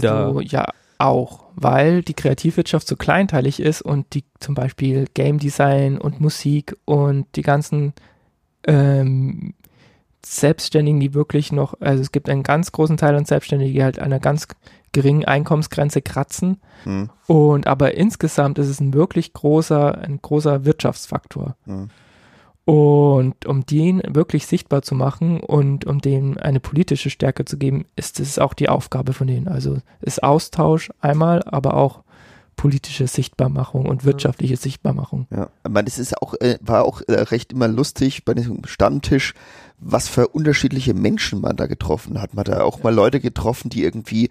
Also da. ja, auch, weil die Kreativwirtschaft so kleinteilig ist und die zum Beispiel Game Design und Musik und die ganzen ähm, Selbstständigen, die wirklich noch, also es gibt einen ganz großen Teil an Selbstständigen, die halt einer ganz geringen Einkommensgrenze kratzen. Hm. Und aber insgesamt ist es ein wirklich großer, ein großer Wirtschaftsfaktor. Hm. Und um den wirklich sichtbar zu machen und um dem eine politische Stärke zu geben, ist es auch die Aufgabe von denen. Also ist Austausch einmal, aber auch politische Sichtbarmachung und wirtschaftliche Sichtbarmachung. Ja, aber das ist auch, äh, war auch äh, recht immer lustig bei diesem Stammtisch, was für unterschiedliche Menschen man da getroffen hat. Man hat da auch mal Leute getroffen, die irgendwie,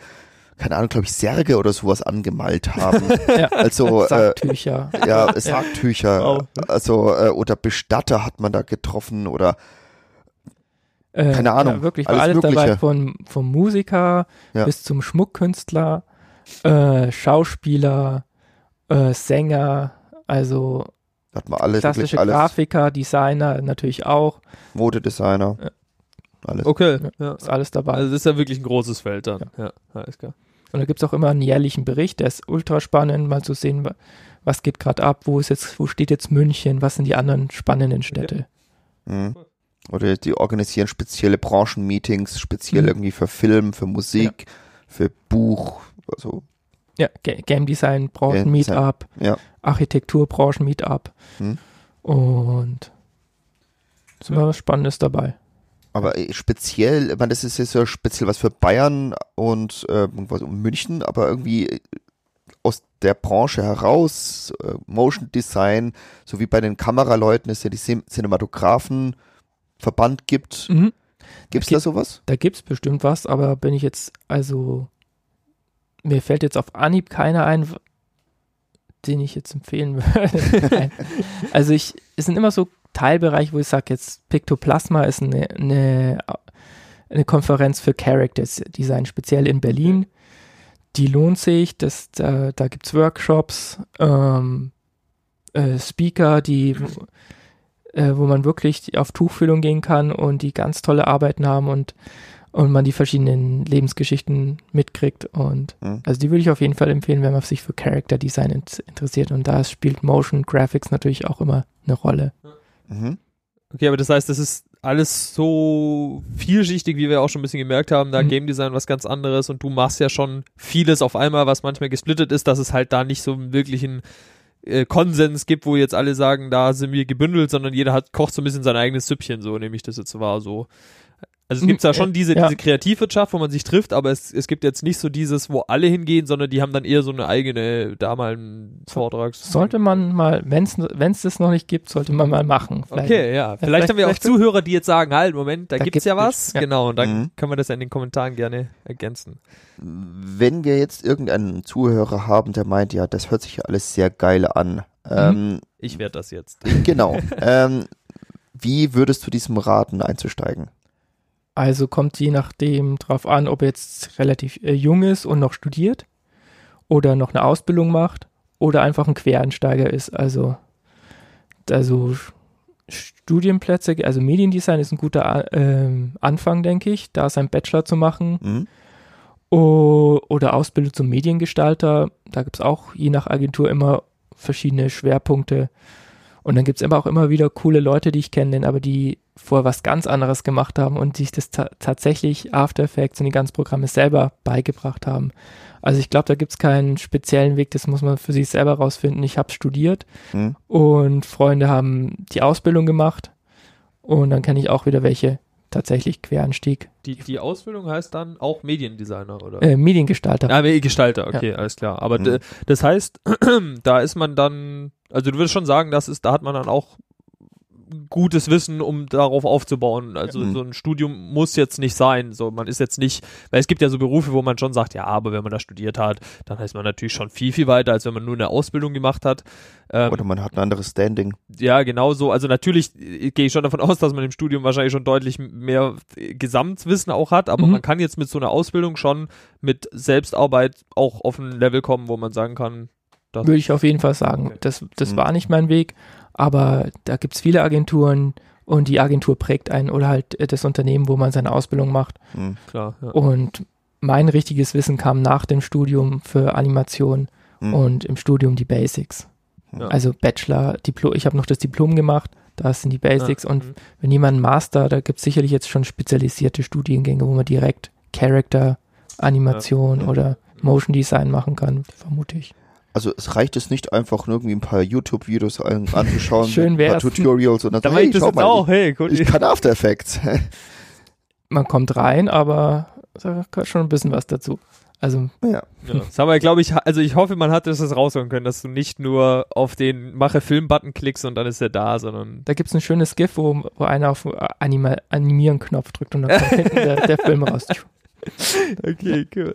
keine Ahnung, glaube ich, Särge oder sowas angemalt haben. Ja. Also, äh, Sacktücher. ja, Sargtücher. Wow. Also, äh, oder Bestatter hat man da getroffen oder Äh, Keine Ahnung, Ja, wirklich alles alles, dabei, von, vom Musiker Ja. bis zum Schmuckkünstler, äh, Schauspieler, äh, Sänger, also hat man alles, klassische. Grafiker, Designer natürlich auch, Modedesigner. Ja. Alles. Okay, ja. ist alles dabei. Also das ist ja wirklich ein großes Feld dann. Ja, alles klar. Und da gibt es auch immer einen jährlichen Bericht, der ist ultra spannend, mal zu sehen, wa- was geht gerade ab, wo ist jetzt, wo steht jetzt München, was sind die anderen spannenden Städte. Mhm. Oder die organisieren spezielle Branchenmeetings, speziell Mhm. irgendwie für Film, für Musik, für Buch, also Ja, Ga Game Design Branchen Game Design, Meetup, ja. Architektur Branchen Meetup Hm. und ist immer was Spannendes dabei. Aber äh, speziell, ich meine, das ist jetzt so speziell was für Bayern und äh, um München, aber irgendwie äh, aus der Branche heraus, äh, Motion Design, so wie bei den Kameraleuten es ja die Cin- Cinematographenverband gibt. Mhm. Gibt es Okay. da sowas? Da gibt's bestimmt was, aber bin ich jetzt, also mir fällt jetzt auf Anhieb keiner ein, den ich jetzt empfehlen würde. Also ich, es sind immer so Teilbereiche, wo ich sage, jetzt Pictoplasma ist eine, eine, eine Konferenz für Character Design, speziell in Berlin. Die lohnt sich, das, da, da gibt's Workshops, ähm, äh, Speaker, die äh, wo man wirklich auf Tuchfühlung gehen kann und die ganz tolle Arbeiten haben und, und man die verschiedenen Lebensgeschichten mitkriegt. Und Mhm. also die würde ich auf jeden Fall empfehlen, wenn man sich für Character Design int interessiert. Und da spielt Motion Graphics natürlich auch immer eine Rolle. Mhm. Okay, aber das heißt, das ist alles so vielschichtig, wie wir auch schon ein bisschen gemerkt haben, da Mhm. Game Design was ganz anderes und du machst ja schon vieles auf einmal, was manchmal gesplittet ist, dass es halt da nicht so einen wirklichen äh, Konsens gibt, wo jetzt alle sagen, da sind wir gebündelt, sondern jeder hat kocht so ein bisschen sein eigenes Süppchen, so nehme ich das jetzt wahr, so. Also es gibt da Mhm, schon diese, ja. diese Kreativwirtschaft, wo man sich trifft, aber es, es gibt jetzt nicht so dieses, wo alle hingehen, sondern die haben dann eher so eine eigene, da mal einen Vortrag. Sollte man mal, wenn es das noch nicht gibt, sollte man mal machen. Vielleicht- Okay, ja. Vielleicht, vielleicht- haben wir auch vielleicht- Zuhörer, die jetzt sagen, halt, Moment, da, Da gibt's ja gibt's- was. ja. Genau, und dann Mhm. können wir das ja in den Kommentaren gerne ergänzen. Wenn wir jetzt irgendeinen Zuhörer haben, der meint, ja, das hört sich ja alles sehr geil an. Ähm, Ich werde das jetzt. Genau. ähm, wie würdest du diesem raten, einzusteigen? Also kommt je nachdem drauf an, ob er jetzt relativ äh, jung ist und noch studiert oder noch eine Ausbildung macht oder einfach ein Quereinsteiger ist. Also, also Studienplätze, also Mediendesign ist ein guter ähm, Anfang, denke ich, da seinen Bachelor zu machen. Mhm. O oder Ausbildung zum Mediengestalter. Da gibt es auch je nach Agentur immer verschiedene Schwerpunkte. Und dann gibt es aber auch immer wieder coole Leute, die ich kenne, aber die vorher was ganz anderes gemacht haben und sich das ta tatsächlich After Effects und die ganzen Programme selber beigebracht haben. Also ich glaube, da gibt es keinen speziellen Weg, das muss man für sich selber rausfinden. Ich habe studiert Mhm. und Freunde haben die Ausbildung gemacht und dann kenne ich auch wieder welche tatsächlich Queranstieg. Die, die Ausbildung heißt dann auch Mediendesigner, oder? Äh, Mediengestalter. Ah, Gestalter, okay, alles klar. Aber Mhm. das heißt, da ist man dann, also du würdest schon sagen, das ist, da hat man dann auch gutes Wissen, um darauf aufzubauen. Also Mhm. so ein Studium muss jetzt nicht sein. So, man ist jetzt nicht, weil es gibt ja so Berufe, wo man schon sagt, ja, aber wenn man da studiert hat, dann ist man natürlich schon viel, viel weiter, als wenn man nur eine Ausbildung gemacht hat. Ähm, Oder man hat ein anderes Standing. ja, genau so. Also natürlich äh, gehe ich schon davon aus, dass man im Studium wahrscheinlich schon deutlich mehr äh, Gesamtwissen auch hat, aber Mhm. man kann jetzt mit so einer Ausbildung schon mit Selbstarbeit auch auf ein Level kommen, wo man sagen kann, Würde ich auf jeden Fall sagen. Okay. Das, das Mhm. war nicht mein Weg, aber da gibt es viele Agenturen und die Agentur prägt einen oder halt äh, das Unternehmen, wo man seine Ausbildung macht. Mhm. klar. Ja. Und mein richtiges Wissen kam nach dem Studium für Animation Mhm. und im Studium die Basics. Ja. Also Bachelor, Diplom, ich habe noch das Diplom gemacht, Da sind die Basics Ah, und mhm. wenn jemand Master, da gibt es sicherlich jetzt schon spezialisierte Studiengänge, wo man direkt Character, Animation Ja. oder Motion Design machen kann, vermute ich. Also es reicht es nicht einfach nur irgendwie ein paar YouTube-Videos an, anzuschauen, Schön ein paar wär's. Tutorials und dann Da so, hey, ich das jetzt mal, auch. Hey, cool. ich, kann After Effects. Man kommt rein, aber da gehört schon ein bisschen was dazu. Also ja. Ja. Das haben wir, glaube ich, also ich hoffe, man hat das rausholen können, dass du nicht nur auf den Mache-Film-Button klickst und dann ist er da, sondern da gibt es ein schönes GIF, wo, wo einer auf Anima Animieren-Knopf drückt und dann kommt hinten der, der Film raus. Okay, cool.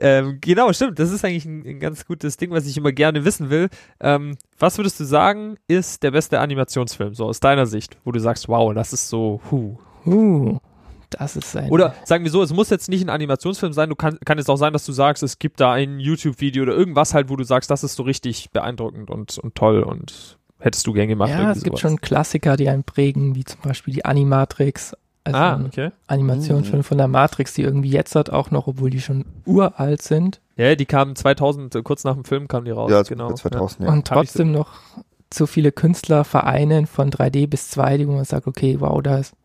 Ähm, genau, stimmt. Das ist eigentlich ein, ein ganz gutes Ding, was ich immer gerne wissen will. Ähm, was würdest du sagen, ist der beste Animationsfilm, so aus deiner Sicht, wo du sagst, wow, das ist so, huh. Uh, das ist ein. Oder sagen wir so, es muss jetzt nicht ein Animationsfilm sein, du kann, kann es auch sein, dass du sagst, es gibt da ein YouTube-Video oder irgendwas halt, wo du sagst, das ist so richtig beeindruckend und, und toll und hättest du gern gemacht. ja, es gibt sowas. schon Klassiker, die einen prägen, wie zum Beispiel die Animatrix. Also Ah, ein okay. Animationsfilm von der Matrix, die irgendwie jetzt hat auch noch, obwohl die schon uralt sind Ja, die kamen 2000, äh, kurz nach dem Film kamen die raus. ja, genau. 2000, ja. und hab ich trotzdem noch so viele Künstler vereinen von 3D bis 2D, wo man sagt, okay, wow, da ist, Ja.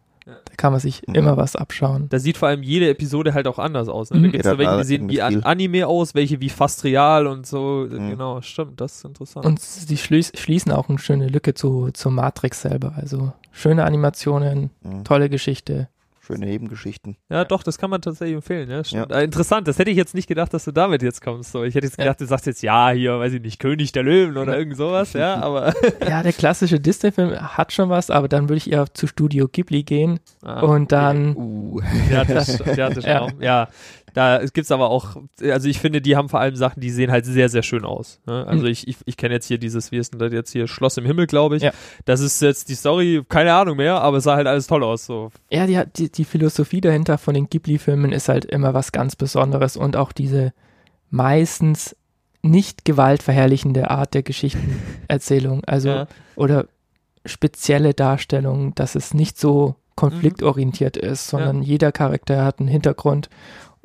Kann man sich Mhm. immer was abschauen. Da sieht vor allem jede Episode halt auch anders aus. Ne? Da Mhm. gibt's Jeder so welche, die sehen wie an. Anime aus, welche wie fast real und so. Mhm. Genau, stimmt, das ist interessant. Und sie schließ, schließen auch eine schöne Lücke zu, zur Matrix selber. Also schöne Animationen, Mhm. tolle Geschichte. Schöne Nebengeschichten. ja, doch, das kann man tatsächlich empfehlen. Ja. Ja. Äh, interessant, das hätte ich jetzt nicht gedacht, dass du damit jetzt kommst. So. Ich hätte jetzt Ja. gedacht, du sagst jetzt, ja, hier, weiß ich nicht, König der Löwen oder irgend sowas, ja, aber. Ja, der klassische Disney-Film hat schon was, aber dann würde ich eher zu Studio Ghibli gehen Ah, und dann Uh. Ja, das, ja, das Ja. ja. Ja. Da gibt's aber auch, also ich finde, die haben vor allem Sachen, die sehen halt sehr, sehr schön aus. Ne? Also Mhm. ich, ich, ich kenne jetzt hier dieses, wie ist denn das jetzt hier, Schloss im Himmel, glaube ich. Ja. Das ist jetzt die Story, keine Ahnung mehr, aber es sah halt alles toll aus. So. Ja, die, die, die Philosophie dahinter von den Ghibli-Filmen ist halt immer was ganz Besonderes und auch diese meistens nicht gewaltverherrlichende Art der Geschichtenerzählung, also Ja. oder spezielle Darstellung, dass es nicht so konfliktorientiert ist, sondern jeder Charakter hat einen Hintergrund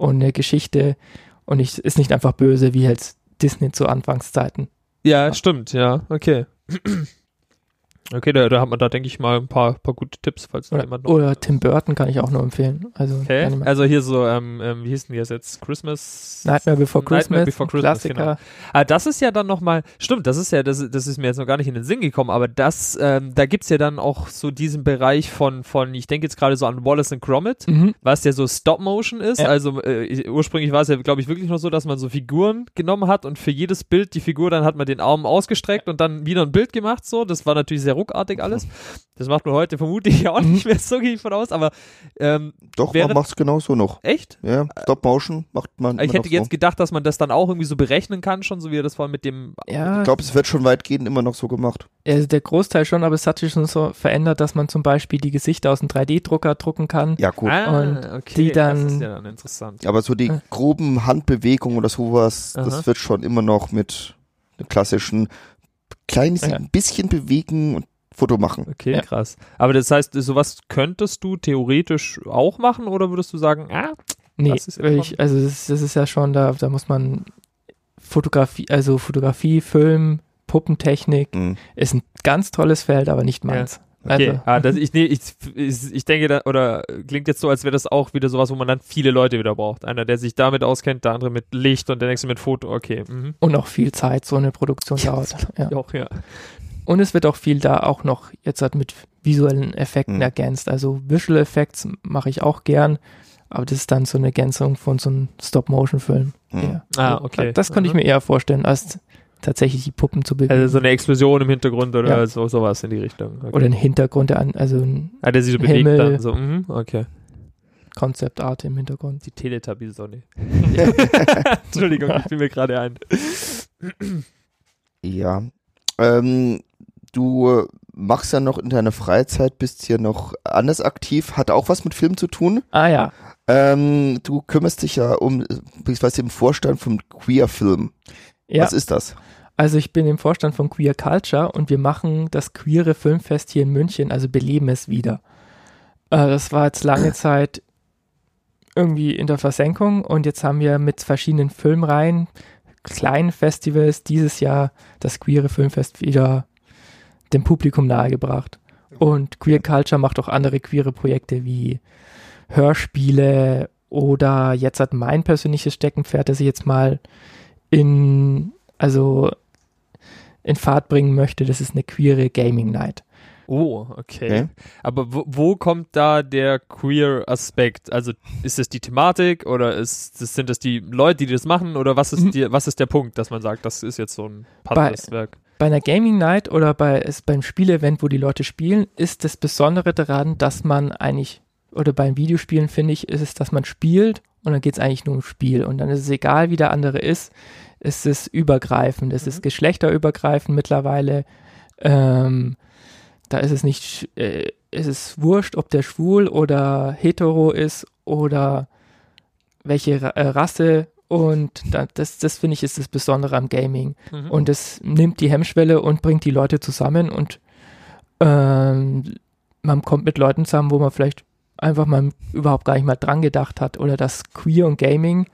und eine Geschichte und ich, ist nicht einfach böse wie jetzt Disney zu Anfangszeiten. Ja, stimmt, ja, okay. Okay, da, da hat man da, denke ich mal, ein paar, paar gute Tipps, falls da Oder, jemand noch. oder Tim Burton kann ich auch nur empfehlen. Also Okay, also hier so, ähm, ähm, wie hieß denn die jetzt? Christmas? Nightmare Before Nightmare Christmas, Before ein Christmas, Klassiker. genau. Ah, das ist ja dann nochmal, stimmt, das ist ja, das, das ist mir jetzt noch gar nicht in den Sinn gekommen, aber das, ähm, da gibt's ja dann auch so diesen Bereich von, von ich denke jetzt gerade so an Wallace and Gromit, Mhm. was ja so Stop-Motion ist. Ja. Also äh, ich- ursprünglich war es ja, glaube ich, wirklich nur so, dass man so Figuren genommen hat und für jedes Bild die Figur, dann hat man den Arm ausgestreckt und dann wieder ein Bild gemacht, so. Das war natürlich sehr ruckartig alles. Das macht man heute vermutlich auch nicht mehr so, gehe ich von aus, aber ähm, Doch, Wäre- man macht's genauso noch. echt? Ja, Stop Motion macht man. Ich hätte noch jetzt so. gedacht, dass man das dann auch irgendwie so berechnen kann, schon so wie er das vorhin mit dem Ja, Ich glaube, es wird schon weitgehend immer noch so gemacht. Also der Großteil schon, aber es hat sich schon so verändert, dass man zum Beispiel die Gesichter aus dem 3D-Drucker drucken kann. Ja, gut. Und die dann- Das ist ja dann interessant. Aber so die Ja. groben Handbewegungen oder sowas, Aha. das wird schon immer noch mit klassischen kleines Ja. ein bisschen bewegen und Foto machen. Okay, Ja. krass. Aber das heißt, sowas könntest du theoretisch auch machen oder würdest du sagen, ah, Nee, Das ist ja ich, also das, das ist ja schon, da, da muss man Fotografie, also Fotografie, Film, Puppentechnik Mhm. ist ein ganz tolles Feld, aber nicht meins. Okay. Also, ah, das, ich, nee, ich, ich, denke, da, oder klingt jetzt so, als wäre das auch wieder sowas, wo man dann viele Leute wieder braucht. Einer, der sich damit auskennt, der andere mit Licht und der nächste mit Foto. Okay. Mhm. und auch viel Zeit so eine Produktion Ja, dauert. Ja. Ja, auch, ja. Und es wird auch viel da auch noch jetzt halt mit visuellen Effekten Mhm. ergänzt. Also Visual Effects mache ich auch gern, aber das ist dann so eine Ergänzung von so einem Stop-Motion-Film. Mhm. Ja. Ah, okay. Das könnte ich mir eher vorstellen, als tatsächlich die Puppen zu bewegen. Also so eine Explosion im Hintergrund oder Ja. so, sowas in die Richtung. Okay. Oder ein Hintergrund, der an, also ein ah, der sich so bewegt Himmel. dann. So, mhm, okay. Konzeptart im Hintergrund. Die Teletubby-Sonne. Entschuldigung, ich bin mir gerade ein. Ja. Ähm, du äh, machst ja noch in deiner Freizeit, bist hier noch anders aktiv, hat auch was mit Film zu tun. Ah ja, Ähm, du kümmerst dich ja um, beziehungsweise im Vorstand vom Queer Film. ja. Was ist das? Also ich bin im Vorstand von Queer Culture und wir machen das queere Filmfest hier in München, also beleben es wieder. Äh, das war jetzt lange Zeit irgendwie in der Versenkung und jetzt haben wir mit verschiedenen Filmreihen, kleinen Festivals dieses Jahr das queere Filmfest wieder dem Publikum nahegebracht. Und Queer Culture macht auch andere queere Projekte wie Hörspiele oder jetzt hat mein persönliches Steckenpferd, das ich jetzt mal in, also in Fahrt bringen möchte, das ist eine queere Gaming Night. Oh, okay. Okay. Aber wo, wo kommt da der Queer-Aspekt? Also ist es die Thematik oder ist, das, sind das die Leute, die das machen oder was ist, Mhm. die, was ist der Punkt, dass man sagt, das ist jetzt so ein Bei- passendes Werk? Bei einer Gaming Night oder bei, es, beim Spielevent, wo die Leute spielen, ist das Besondere daran, dass man eigentlich, oder beim Videospielen finde ich, ist es, dass man spielt und dann geht es eigentlich nur ums Spiel. Und dann ist es egal, wie der andere ist, es ist übergreifend, es ist geschlechterübergreifend mittlerweile. Ähm, da ist es nicht, äh, es ist wurscht, ob der schwul oder hetero ist oder welche Ra äh, Rasse. Und da, das, das finde ich ist das Besondere am Gaming. Mhm. Und es nimmt die Hemmschwelle und bringt die Leute zusammen und ähm, man kommt mit Leuten zusammen, wo man vielleicht einfach mal überhaupt gar nicht mal dran gedacht hat oder dass Queer und Gaming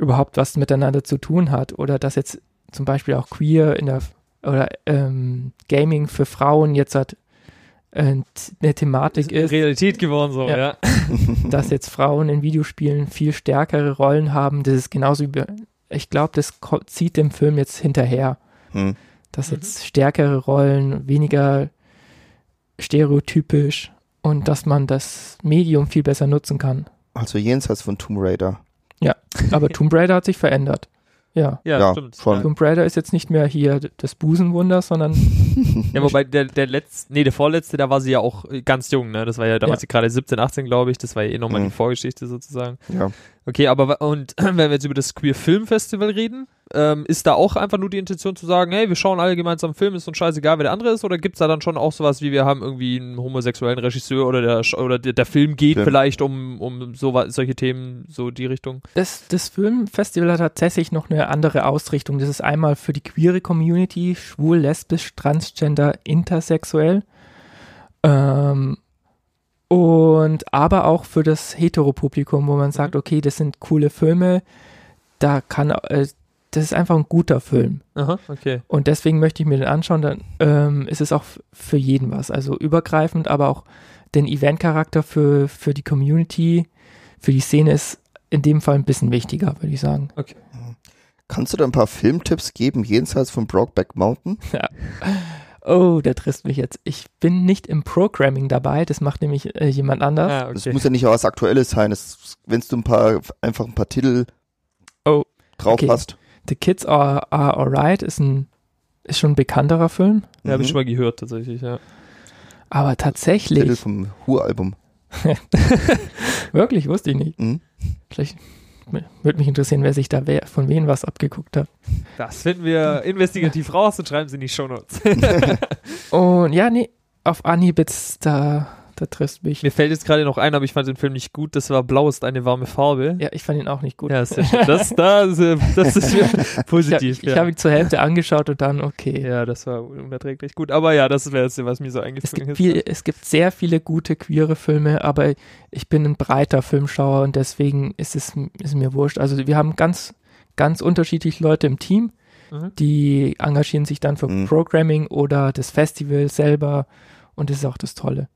überhaupt was miteinander zu tun hat oder dass jetzt zum Beispiel auch Queer in der oder ähm, Gaming für Frauen jetzt hat äh, eine Thematik ist, Realität geworden so, Ja. ja. dass jetzt Frauen in Videospielen viel stärkere Rollen haben. Das ist genauso wie, ich glaube, das zieht dem Film jetzt hinterher Hm. dass Mhm. jetzt stärkere Rollen, weniger stereotypisch und dass man das Medium viel besser nutzen kann. Also jenseits von Tomb Raider. Aber Tomb Raider hat sich verändert. Ja. Ja, Ja, stimmt. schon. Ja. Tomb Raider ist jetzt nicht mehr hier das Busenwunder, sondern ja, wobei der, der letzte, nee, der vorletzte, da war sie ja auch ganz jung, ne? Das war ja damals Ja. gerade 17, 18, glaube ich. Das war ja eh nochmal Mhm. die Vorgeschichte sozusagen. Ja. Okay, aber und wenn wir jetzt über das Queer Film Festival reden, ähm, ist da auch einfach nur die Intention zu sagen, hey, wir schauen alle gemeinsam einen Film, ist uns scheißegal, wer der andere ist, oder gibt's da dann schon auch sowas wie wir haben irgendwie einen homosexuellen Regisseur oder der Sch- oder der, der Film geht Film. vielleicht um, um so, solche Themen, so die Richtung? das, das Filmfestival hat tatsächlich noch eine andere Ausrichtung. Das ist einmal für die queere Community, schwul, lesbisch, transgender, intersexuell. Ähm, und aber auch für das Heteropublikum, wo man sagt, okay, das sind coole Filme, da kann, äh, das ist einfach ein guter Film. Aha, okay. Und deswegen möchte ich mir den anschauen, dann ähm, ist es auch für jeden was. Also übergreifend, aber auch den Event-Charakter für, für die Community, für die Szene ist in dem Fall ein bisschen wichtiger, würde ich sagen. Kannst du da ein paar Filmtipps geben, jenseits von Brokeback Mountain? Oh, der trifft mich jetzt. Ich bin nicht im Programming dabei, das macht nämlich äh, jemand anders. Ah, Das okay. muss ja nicht auch was Aktuelles sein. Wenn du ein paar, einfach ein paar Titel Oh, drauf okay. hast. The Kids Are, Are Alright ist ein ist schon ein bekannterer Film, Ja, habe ich Mhm. schon mal gehört tatsächlich, ja. aber Titel tatsächlich, vom Hu-Album. wirklich, wusste ich nicht. Mhm. Vielleicht würde mich interessieren, wer sich da wer, von wem was abgeguckt hat. Das finden wir investigativ raus und schreiben sie in die Shownotes. Und ja, nee, auf Anhieb jetzt, da, da trifft mich. Mir fällt jetzt gerade noch ein, aber ich fand den Film nicht gut. Das war Blau ist eine warme Farbe. Ja, ich fand ihn auch nicht gut. Ja, sehr schön. Das, das, äh, das ist mir ich habe positiv. ja. hab ihn zur Hälfte angeschaut und dann, okay. ja, das war unerträglich gut. Aber ja, das wäre jetzt, was mir so Es eingefallen gibt, ist. viel, es gibt sehr viele gute queere Filme, aber ich bin ein breiter Filmschauer und deswegen ist es ist mir wurscht. Also wir haben ganz, ganz unterschiedliche Leute im Team, Mhm. die engagieren sich dann für Mhm. Programming oder das Festival selber und das ist auch das Tolle.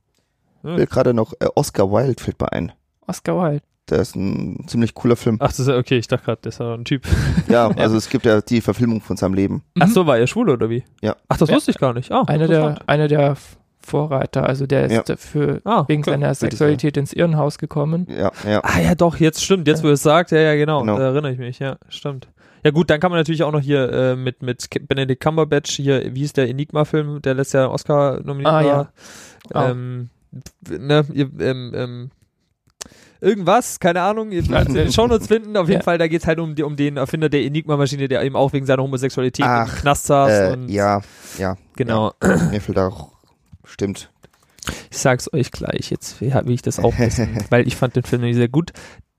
Will gerade noch äh, Oscar Wilde fällt mir ein. Oscar Wilde. Der ist ein ziemlich cooler Film. Ach, das ist okay, ich dachte gerade, das war ein Typ. Ja, also es gibt ja die Verfilmung von seinem Leben. Ach Mhm. so, war er schwul oder wie? Ja. Ach, das Ja. wusste ich gar nicht. Ah, Einer der, einer der Vorreiter, also der ist Ja. dafür Ah, wegen klar. seiner Sexualität ins Irrenhaus gekommen. Ja, ja. Ah ja, doch, jetzt stimmt. Jetzt, wo ihr es sagt, ja, ja, genau. Genau. Da erinnere ich mich, ja, stimmt. Ja gut, dann kann man natürlich auch noch hier äh, mit, mit Benedict Cumberbatch hier, wie ist der Enigma-Film, der letztes Jahr Oscar nominiert Ah, ja. war. Auch. Ähm, ne, ihr, ähm, ähm, irgendwas, keine Ahnung, ihr werdet es in den Shownotes finden. Auf jeden Ja. Fall, da geht es halt um, die, um den Erfinder der Enigma-Maschine, der eben auch wegen seiner Homosexualität Ach, im Knast saß. Äh, und ja, ja. Genau. Ja. Mir fällt auch. Stimmt. Ich sag's euch gleich jetzt, wie, wie ich das auch wissen, weil ich fand den Film nämlich sehr gut.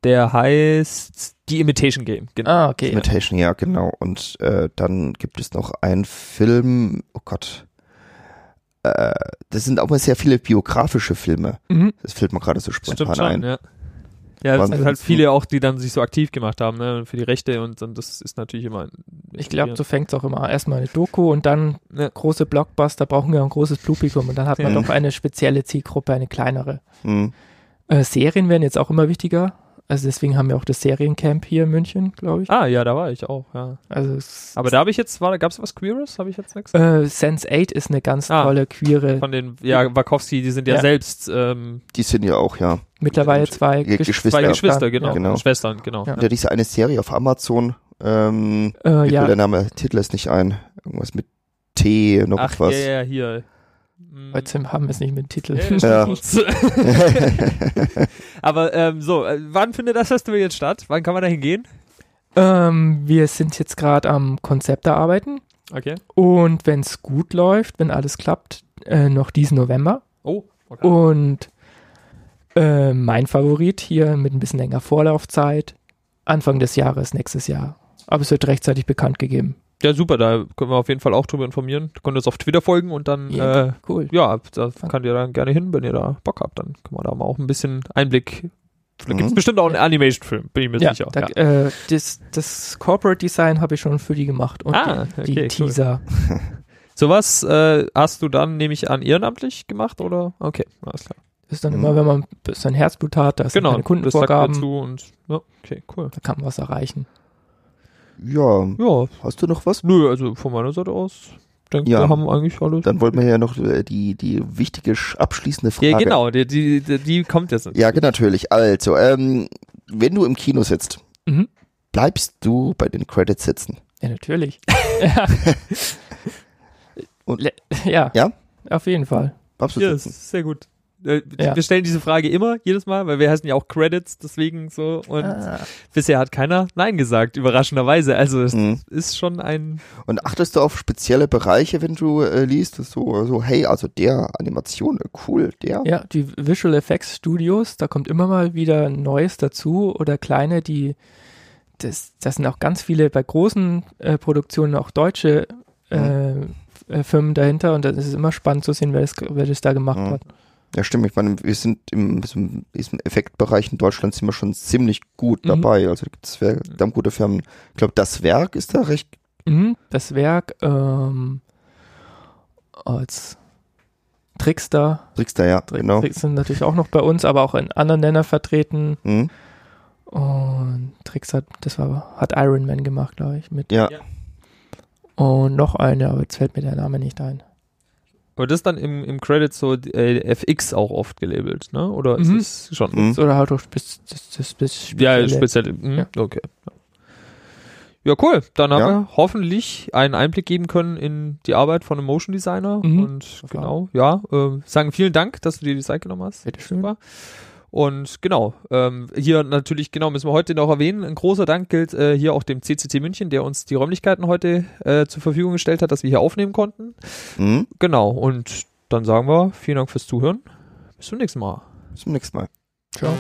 Der heißt The Imitation Game. Genau. Ah, okay. Imitation, ja, genau. Und äh, dann gibt es noch einen Film, oh Gott. Äh, das sind auch mal sehr viele biografische Filme. Mhm. Das fällt mir gerade so Stimmt spontan schon, ein. ja. Ja, es Waren- sind halt viele auch, die dann sich so aktiv gemacht haben, ne, für die Rechte und, und das ist natürlich immer. Ich glaube, so fängt es auch immer. an. Erstmal eine Doku und dann Ja. große Blockbuster brauchen wir ein großes Publikum und dann hat man Ja. doch eine spezielle Zielgruppe, eine kleinere. Hm. Äh, Serien werden jetzt auch immer wichtiger. Also deswegen haben wir auch das Seriencamp hier in München, glaube ich. Ah, ja, da war ich auch, ja. Also es, Aber da habe ich jetzt, war, gab es was Queeres? Habe ich jetzt nichts? äh, Sense 8 ist eine ganz Ah. tolle, queere, Von den, ja, Wachowski, die sind ja, Ja. selbst ähm, Die sind ja auch, ja. mittlerweile zwei Ge- Gesch- Geschwister. zwei Ja, Geschwister, genau. genau. Schwestern, genau. Ja. Ja, diese eine Serie auf Amazon, ähm, Äh, fällt der ja, Name, Titel ist nicht ein. Irgendwas mit T, noch Ach, was. ja, ja, hier. Heute haben wir es nicht mit Titel. Ja, Ja. Aber ähm, so, äh, wann findet das Festival jetzt statt? Wann kann man da hingehen? ähm, wir sind jetzt gerade am Konzept erarbeiten Okay. und wenn es gut läuft, wenn alles klappt, äh, noch diesen November. Oh, okay. Und äh, mein Favorit hier mit ein bisschen länger Vorlaufzeit, Anfang des Jahres, nächstes Jahr. Aber es wird rechtzeitig bekannt gegeben. Ja, super, da können wir auf jeden Fall auch drüber informieren. Ihr könnt uns auf Twitter folgen und dann, Ja, äh, Cool. ja, da könnt ihr dann gerne hin, wenn ihr da Bock habt. Dann können wir da mal auch ein bisschen Einblick. Da gibt es Mhm. bestimmt auch einen Animation-Film, bin ich mir Ja, sicher. da, Äh, das, das Corporate Design habe ich schon für die gemacht und Ah, die, die okay, cool. Teaser. Sowas äh, hast du dann, nehme ich an, ehrenamtlich gemacht oder? Okay, alles klar. Das ist dann Mhm. immer, wenn man sein Herzblut hat, da sind Genau, keine das sagt Kundenvorgaben, dazu und ja, okay, cool. da kann man was erreichen. Ja, Ja, hast du noch was? nö, also von meiner Seite aus, denke Ja. wir haben eigentlich alles. Dann wollten wir ja noch äh, die, die wichtige sch- abschließende Frage. ja, genau, die, die, die, kommt jetzt. Ja, genau, natürlich. Also, ähm, wenn du im Kino sitzt, Mhm. bleibst du bei den Credits sitzen? Ja, natürlich. ja. Und- ja. Ja? Auf jeden Fall. Bleibst du Ja, sitzen? ist sehr gut. Äh, Ja. Wir stellen diese Frage immer, jedes Mal, weil wir heißen ja auch Credits, deswegen so. Und Ah. bisher hat keiner Nein gesagt, überraschenderweise. Also es Mhm. ist schon ein. Und achtest du auf spezielle Bereiche, wenn du äh, liest? So, so, hey, also der Animation, cool, der. Ja, die Visual Effects Studios, da kommt immer mal wieder Neues dazu oder kleine, die, das, das sind auch ganz viele bei großen äh, Produktionen auch deutsche äh, äh, Firmen dahinter und das ist immer spannend zu sehen, wer das, wer das da gemacht Mhm. hat. Ja, stimmt. Ich meine, wir sind im, im, diesem Effektbereich in Deutschland sind wir schon ziemlich gut Mhm. dabei. Also da gibt es verdammt gute Firmen. Ich glaube, das Werk ist da recht. Mhm, das Werk ähm, als Trickster, Trickster, ja, Trick, genau. Tricks sind natürlich auch noch bei uns, aber auch in anderen Ländern vertreten. Mhm. Und Tricks hat, das war, hat Iron Man gemacht, glaube ich, mit. Ja. Ja. Und noch eine, aber jetzt fällt mir der Name nicht ein. Aber das ist dann im, im Credit so äh, FX auch oft gelabelt, ne? Oder ist Mhm. es schon? Mhm. Oder halt auch das, das, das, das Ja, speziell. Mhm. Ja. Okay. Ja, cool. Dann haben Ja. wir hoffentlich einen Einblick geben können in die Arbeit von einem Motion Designer. Mhm. Und genau, ja, äh, sagen vielen Dank, dass du dir die Zeit genommen hast. Bitte schön. Super. Und genau, ähm, hier natürlich, genau, müssen wir heute noch erwähnen. Ein großer Dank gilt äh, hier auch dem CCC München, der uns die Räumlichkeiten heute äh, zur Verfügung gestellt hat, dass wir hier aufnehmen konnten. Mhm. Genau, und dann sagen wir vielen Dank fürs Zuhören. Bis zum nächsten Mal. Bis zum nächsten Mal. Ciao.